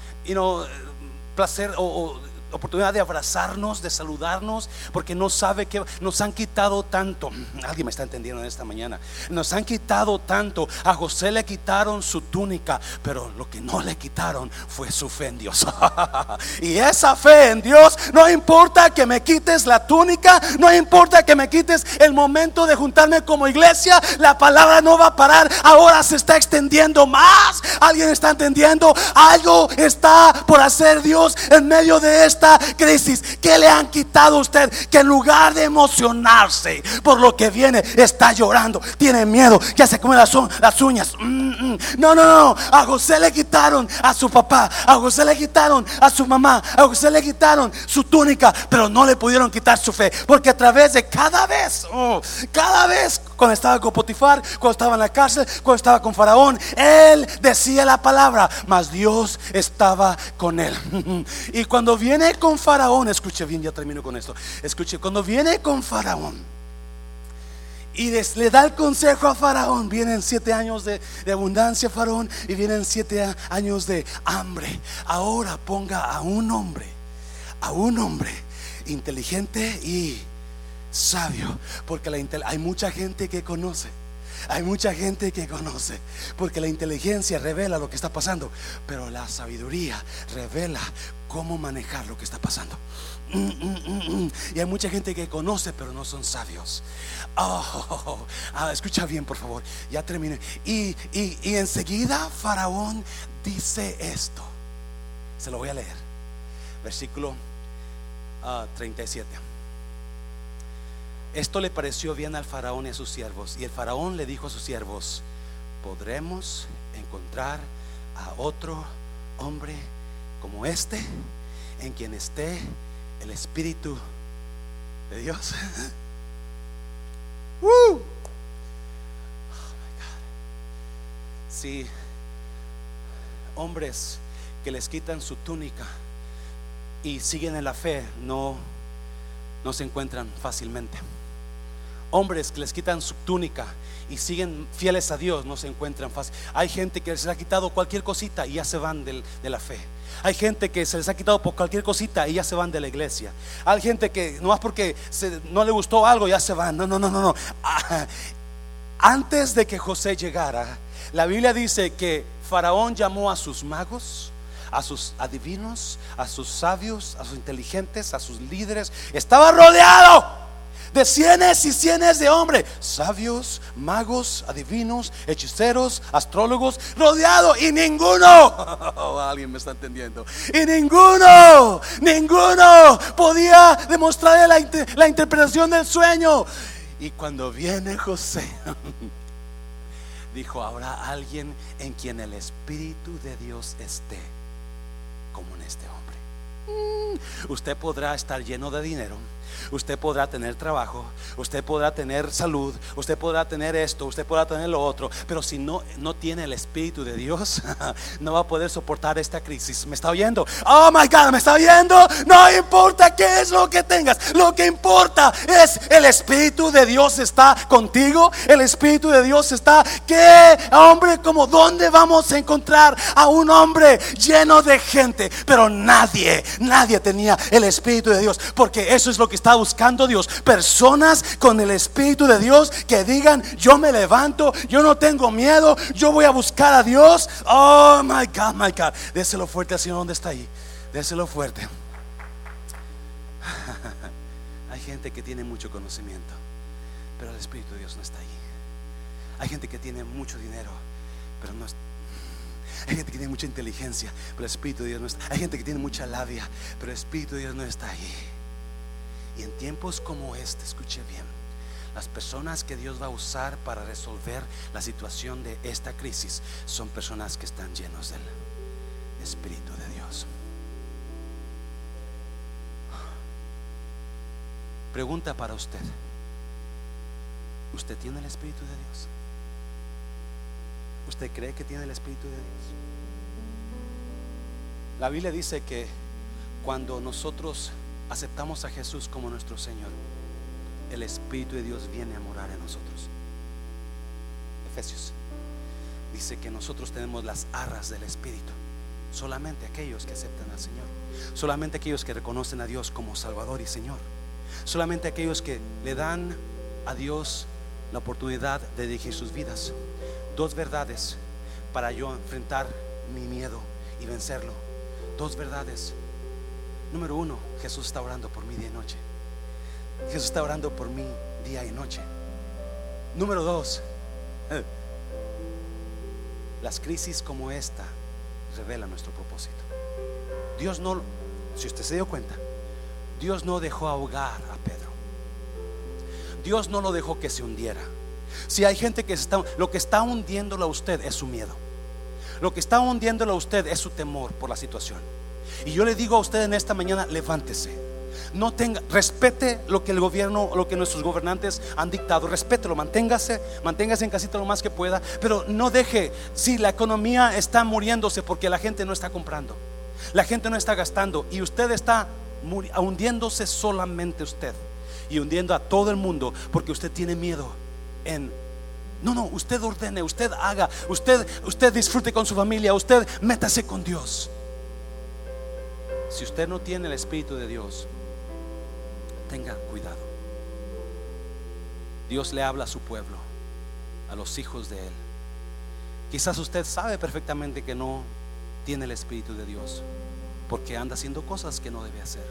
placer o oportunidad de abrazarnos, de saludarnos, porque no sabe que nos han quitado tanto. Alguien me está entendiendo en esta mañana. Nos han quitado tanto. A José le quitaron su túnica, pero lo que no le quitaron fue su fe en Dios. y esa fe en Dios, no importa que me quites la túnica, no importa que me quites el momento de juntarme como iglesia, la palabra no va a parar. Ahora se está extendiendo más. Alguien está entendiendo. Algo está por hacer Dios en medio de esto crisis que le han quitado a usted, que en lugar de emocionarse por lo que viene, está llorando, tiene miedo, ya se come las, las uñas. No, no, no, a José le quitaron a su papá, a José le quitaron a su mamá, a José le quitaron su túnica, pero no le pudieron quitar su fe, porque a través de cada vez, oh, cada vez cuando estaba con Potifar, cuando estaba en la cárcel, cuando estaba con Faraón, él decía la palabra, mas Dios estaba con él. y cuando viene con Faraón, escuche bien, ya termino con esto. Escuche, cuando viene con Faraón y le da el consejo a Faraón, vienen siete años de, de abundancia, Faraón, y vienen siete años de hambre. Ahora ponga a un hombre, a un hombre inteligente y sabio, porque hay mucha gente que conoce. Hay mucha gente que conoce, porque la inteligencia revela lo que está pasando, pero la sabiduría revela cómo manejar lo que está pasando. Mm, mm, mm, y hay mucha gente que conoce, pero no son sabios. Oh, ah, escucha bien, por favor. Ya terminé. Y, enseguida Faraón dice esto. Se lo voy a leer. Versículo 37. Esto le pareció bien al faraón y a sus siervos. Y el faraón le dijo a sus siervos, ¿podremos encontrar a otro hombre como este en quien esté el Espíritu de Dios? Oh my Si hombres que les quitan su túnica y siguen en la fe no, no se encuentran fácilmente hombres que les quitan su túnica y siguen fieles a Dios no se encuentran fácil. Hay gente que se les ha quitado cualquier cosita y ya se van de la fe. Hay gente que se les ha quitado por cualquier cosita y ya se van de la iglesia. Hay gente que no más porque no le gustó algo ya se van. No, no, no, no, no. Ah, antes de que José llegara, la Biblia dice que Faraón llamó a sus magos, a sus adivinos, a sus sabios, a sus inteligentes, a sus líderes. Estaba rodeado de cientos y cientos de hombres, sabios, magos, adivinos, hechiceros, astrólogos, rodeado y ninguno, oh, alguien me está entendiendo, y ninguno, ninguno podía demostrar la, la interpretación del sueño. Y cuando viene José, dijo, habrá alguien en quien el Espíritu de Dios esté, como en este hombre. Mm, usted podrá estar lleno de dinero usted podrá tener trabajo, usted podrá tener salud, usted podrá tener esto, usted podrá tener lo otro, pero si no, no tiene el Espíritu de Dios, no va a poder soportar esta crisis. ¿Me está oyendo? Oh my God, ¿me está oyendo? No importa qué es lo que tengas, lo que importa es el Espíritu de Dios está contigo, el Espíritu de Dios está, ¿qué hombre como dónde vamos a encontrar a un hombre lleno de gente? Pero nadie, nadie tenía el Espíritu de Dios, porque eso es lo que está buscando Dios. Personas con el Espíritu de Dios que digan, yo me levanto, yo no tengo miedo, yo voy a buscar a Dios. Oh, my God, my God. Déselo fuerte al Señor donde está ahí. Déselo fuerte. Hay gente que tiene mucho conocimiento, pero el Espíritu de Dios no está ahí. Hay gente que tiene mucho dinero, pero no está. Hay gente que tiene mucha inteligencia, pero el Espíritu de Dios no está. Hay gente que tiene mucha labia, pero el Espíritu de Dios no está ahí. Y en tiempos como este, escuche bien, las personas que Dios va a usar para resolver la situación de esta crisis son personas que están llenos del Espíritu de Dios. Pregunta para usted. ¿Usted tiene el Espíritu de Dios? ¿Usted cree que tiene el Espíritu de Dios? La Biblia dice que cuando nosotros aceptamos a Jesús como nuestro Señor, el Espíritu de Dios viene a morar en nosotros. Efesios dice que nosotros tenemos las arras del Espíritu. Solamente aquellos que aceptan al Señor. Solamente aquellos que reconocen a Dios como Salvador y Señor. Solamente aquellos que le dan a Dios la oportunidad de dirigir sus vidas. Dos verdades para yo enfrentar mi miedo y vencerlo. Dos verdades Número uno, Jesús está orando por mí día y noche. Jesús está orando por mí día y noche. Número dos, las crisis como esta revelan nuestro propósito. Dios no, si usted se dio cuenta, Dios no dejó ahogar a Pedro. Dios no lo dejó que se hundiera. Si hay gente que está, lo que está hundiéndolo a usted es su miedo. Lo que está hundiéndolo a usted es su temor por la situación. Y yo le digo a usted en esta mañana, levántese. No tenga, respete lo que el gobierno, lo que nuestros gobernantes han dictado, respételo, manténgase, manténgase en casita lo más que pueda, pero no deje, si la economía está muriéndose porque la gente no está comprando, la gente no está gastando y usted está hundiéndose solamente usted y hundiendo a todo el mundo porque usted tiene miedo en no, no, usted ordene, usted haga, usted usted disfrute con su familia, usted métase con Dios. Si usted no tiene el Espíritu de Dios, tenga cuidado. Dios le habla a su pueblo, a los hijos de Él. Quizás usted sabe perfectamente que no tiene el Espíritu de Dios, porque anda haciendo cosas que no debe hacer.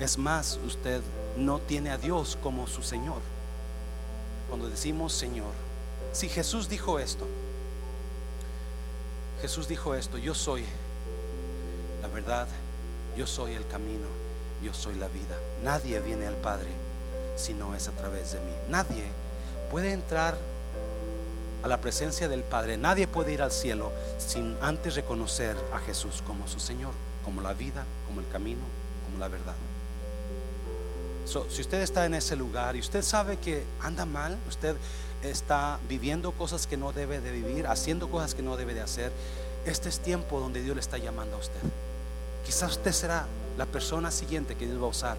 Es más, usted no tiene a Dios como su Señor. Cuando decimos Señor, si Jesús dijo esto, Jesús dijo esto, yo soy la verdad, yo soy el camino, yo soy la vida. Nadie viene al Padre si no es a través de mí. Nadie puede entrar a la presencia del Padre. Nadie puede ir al cielo sin antes reconocer a Jesús como su Señor, como la vida, como el camino, como la verdad. si usted está en ese lugar y usted sabe que anda mal, usted está viviendo cosas que no debe de vivir, haciendo cosas que no debe de hacer, este es tiempo donde Dios le está llamando a usted. Quizás usted será la persona siguiente que Dios va a usar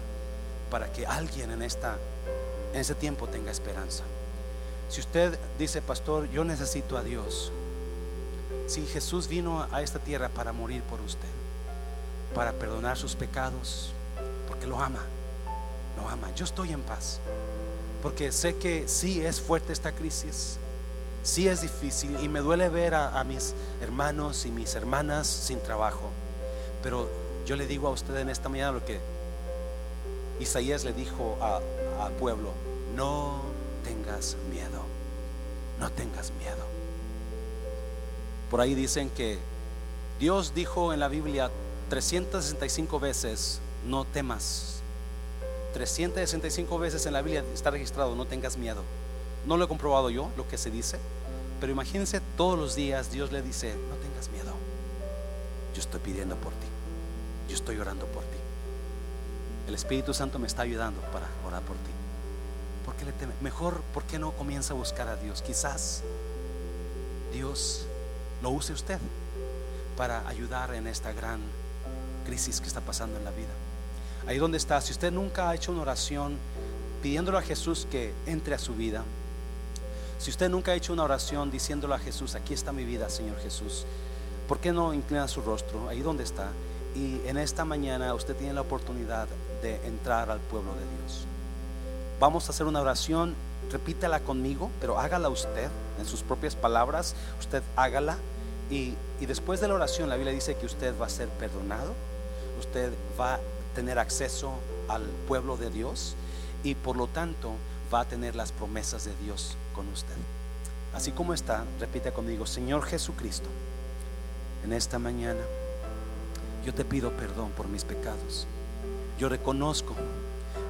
para que alguien en, esta, en ese tiempo tenga esperanza. Si usted dice, pastor, yo necesito a Dios. Si Jesús vino a esta tierra para morir por usted, para perdonar sus pecados, porque lo ama, lo ama. Yo estoy en paz, porque sé que sí es fuerte esta crisis, sí es difícil y me duele ver a, a mis hermanos y mis hermanas sin trabajo. Pero yo le digo a usted en esta mañana lo que Isaías le dijo al pueblo, no tengas miedo, no tengas miedo. Por ahí dicen que Dios dijo en la Biblia 365 veces, no temas. 365 veces en la Biblia está registrado, no tengas miedo. No lo he comprobado yo, lo que se dice, pero imagínense todos los días Dios le dice, no tengas miedo. Yo estoy pidiendo por ti. Yo estoy orando por ti. El Espíritu Santo me está ayudando para orar por ti. porque le teme? Mejor, ¿por qué no comienza a buscar a Dios? Quizás Dios lo use usted para ayudar en esta gran crisis que está pasando en la vida. Ahí donde está, si usted nunca ha hecho una oración pidiéndole a Jesús que entre a su vida, si usted nunca ha hecho una oración diciéndole a Jesús, aquí está mi vida, Señor Jesús, ¿por qué no inclina su rostro ahí donde está? Y en esta mañana usted tiene la oportunidad de entrar al pueblo de Dios. Vamos a hacer una oración, repítela conmigo, pero hágala usted en sus propias palabras, usted hágala. Y, y después de la oración, la Biblia dice que usted va a ser perdonado, usted va a tener acceso al pueblo de Dios y por lo tanto va a tener las promesas de Dios con usted. Así como está, repite conmigo, Señor Jesucristo, en esta mañana yo te pido perdón por mis pecados. Yo reconozco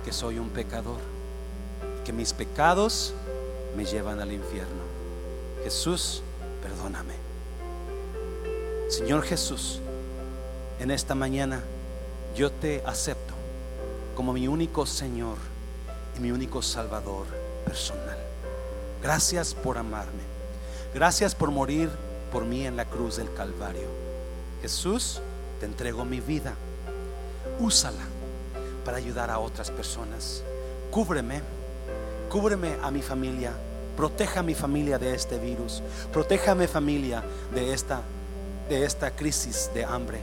que soy un pecador, que mis pecados me llevan al infierno. Jesús, perdóname. Señor Jesús, en esta mañana yo te acepto como mi único Señor y mi único Salvador personal. Gracias por amarme. Gracias por morir por mí en la cruz del Calvario. Jesús, te entrego mi vida. Úsala para ayudar a otras personas. Cúbreme, cúbreme a mi familia. Proteja a mi familia de este virus. Proteja a mi familia de esta, de esta crisis de hambre.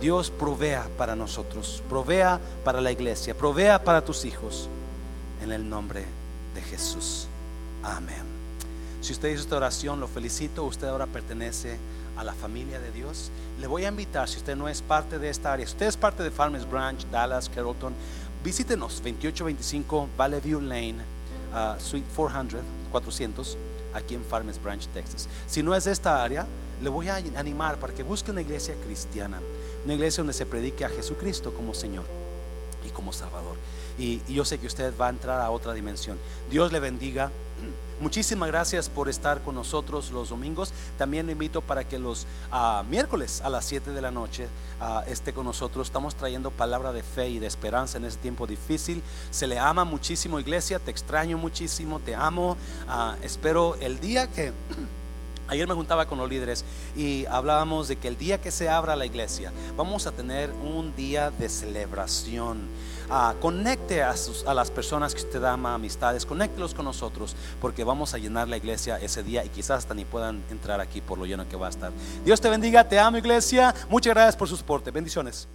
Dios provea para nosotros, provea para la iglesia, provea para tus hijos. En el nombre de Jesús. Amén. Si usted hizo esta oración, lo felicito. Usted ahora pertenece a la familia de Dios. Le voy a invitar, si usted no es parte de esta área, si usted es parte de Farmers Branch, Dallas, Carrollton, visítenos 2825 Valley View Lane, uh, Suite 400, 400, aquí en Farmers Branch, Texas. Si no es de esta área, le voy a animar para que busque una iglesia cristiana, una iglesia donde se predique a Jesucristo como Señor y como Salvador. Y yo sé que usted va a entrar a otra dimensión. Dios le bendiga. Muchísimas gracias por estar con nosotros los domingos. También le invito para que los ah, miércoles a las 7 de la noche ah, esté con nosotros. Estamos trayendo palabra de fe y de esperanza en este tiempo difícil. Se le ama muchísimo, iglesia. Te extraño muchísimo, te amo. Ah, espero el día que Ayer me juntaba con los líderes y hablábamos de que el día que se abra la iglesia, vamos a tener un día de celebración. Ah, conecte a, las personas que usted ama, amistades, conéctelos con nosotros, porque vamos a llenar la iglesia ese día y quizás hasta ni puedan entrar aquí por lo lleno que va a estar. Dios te bendiga, te amo iglesia. Muchas gracias por su soporte. Bendiciones.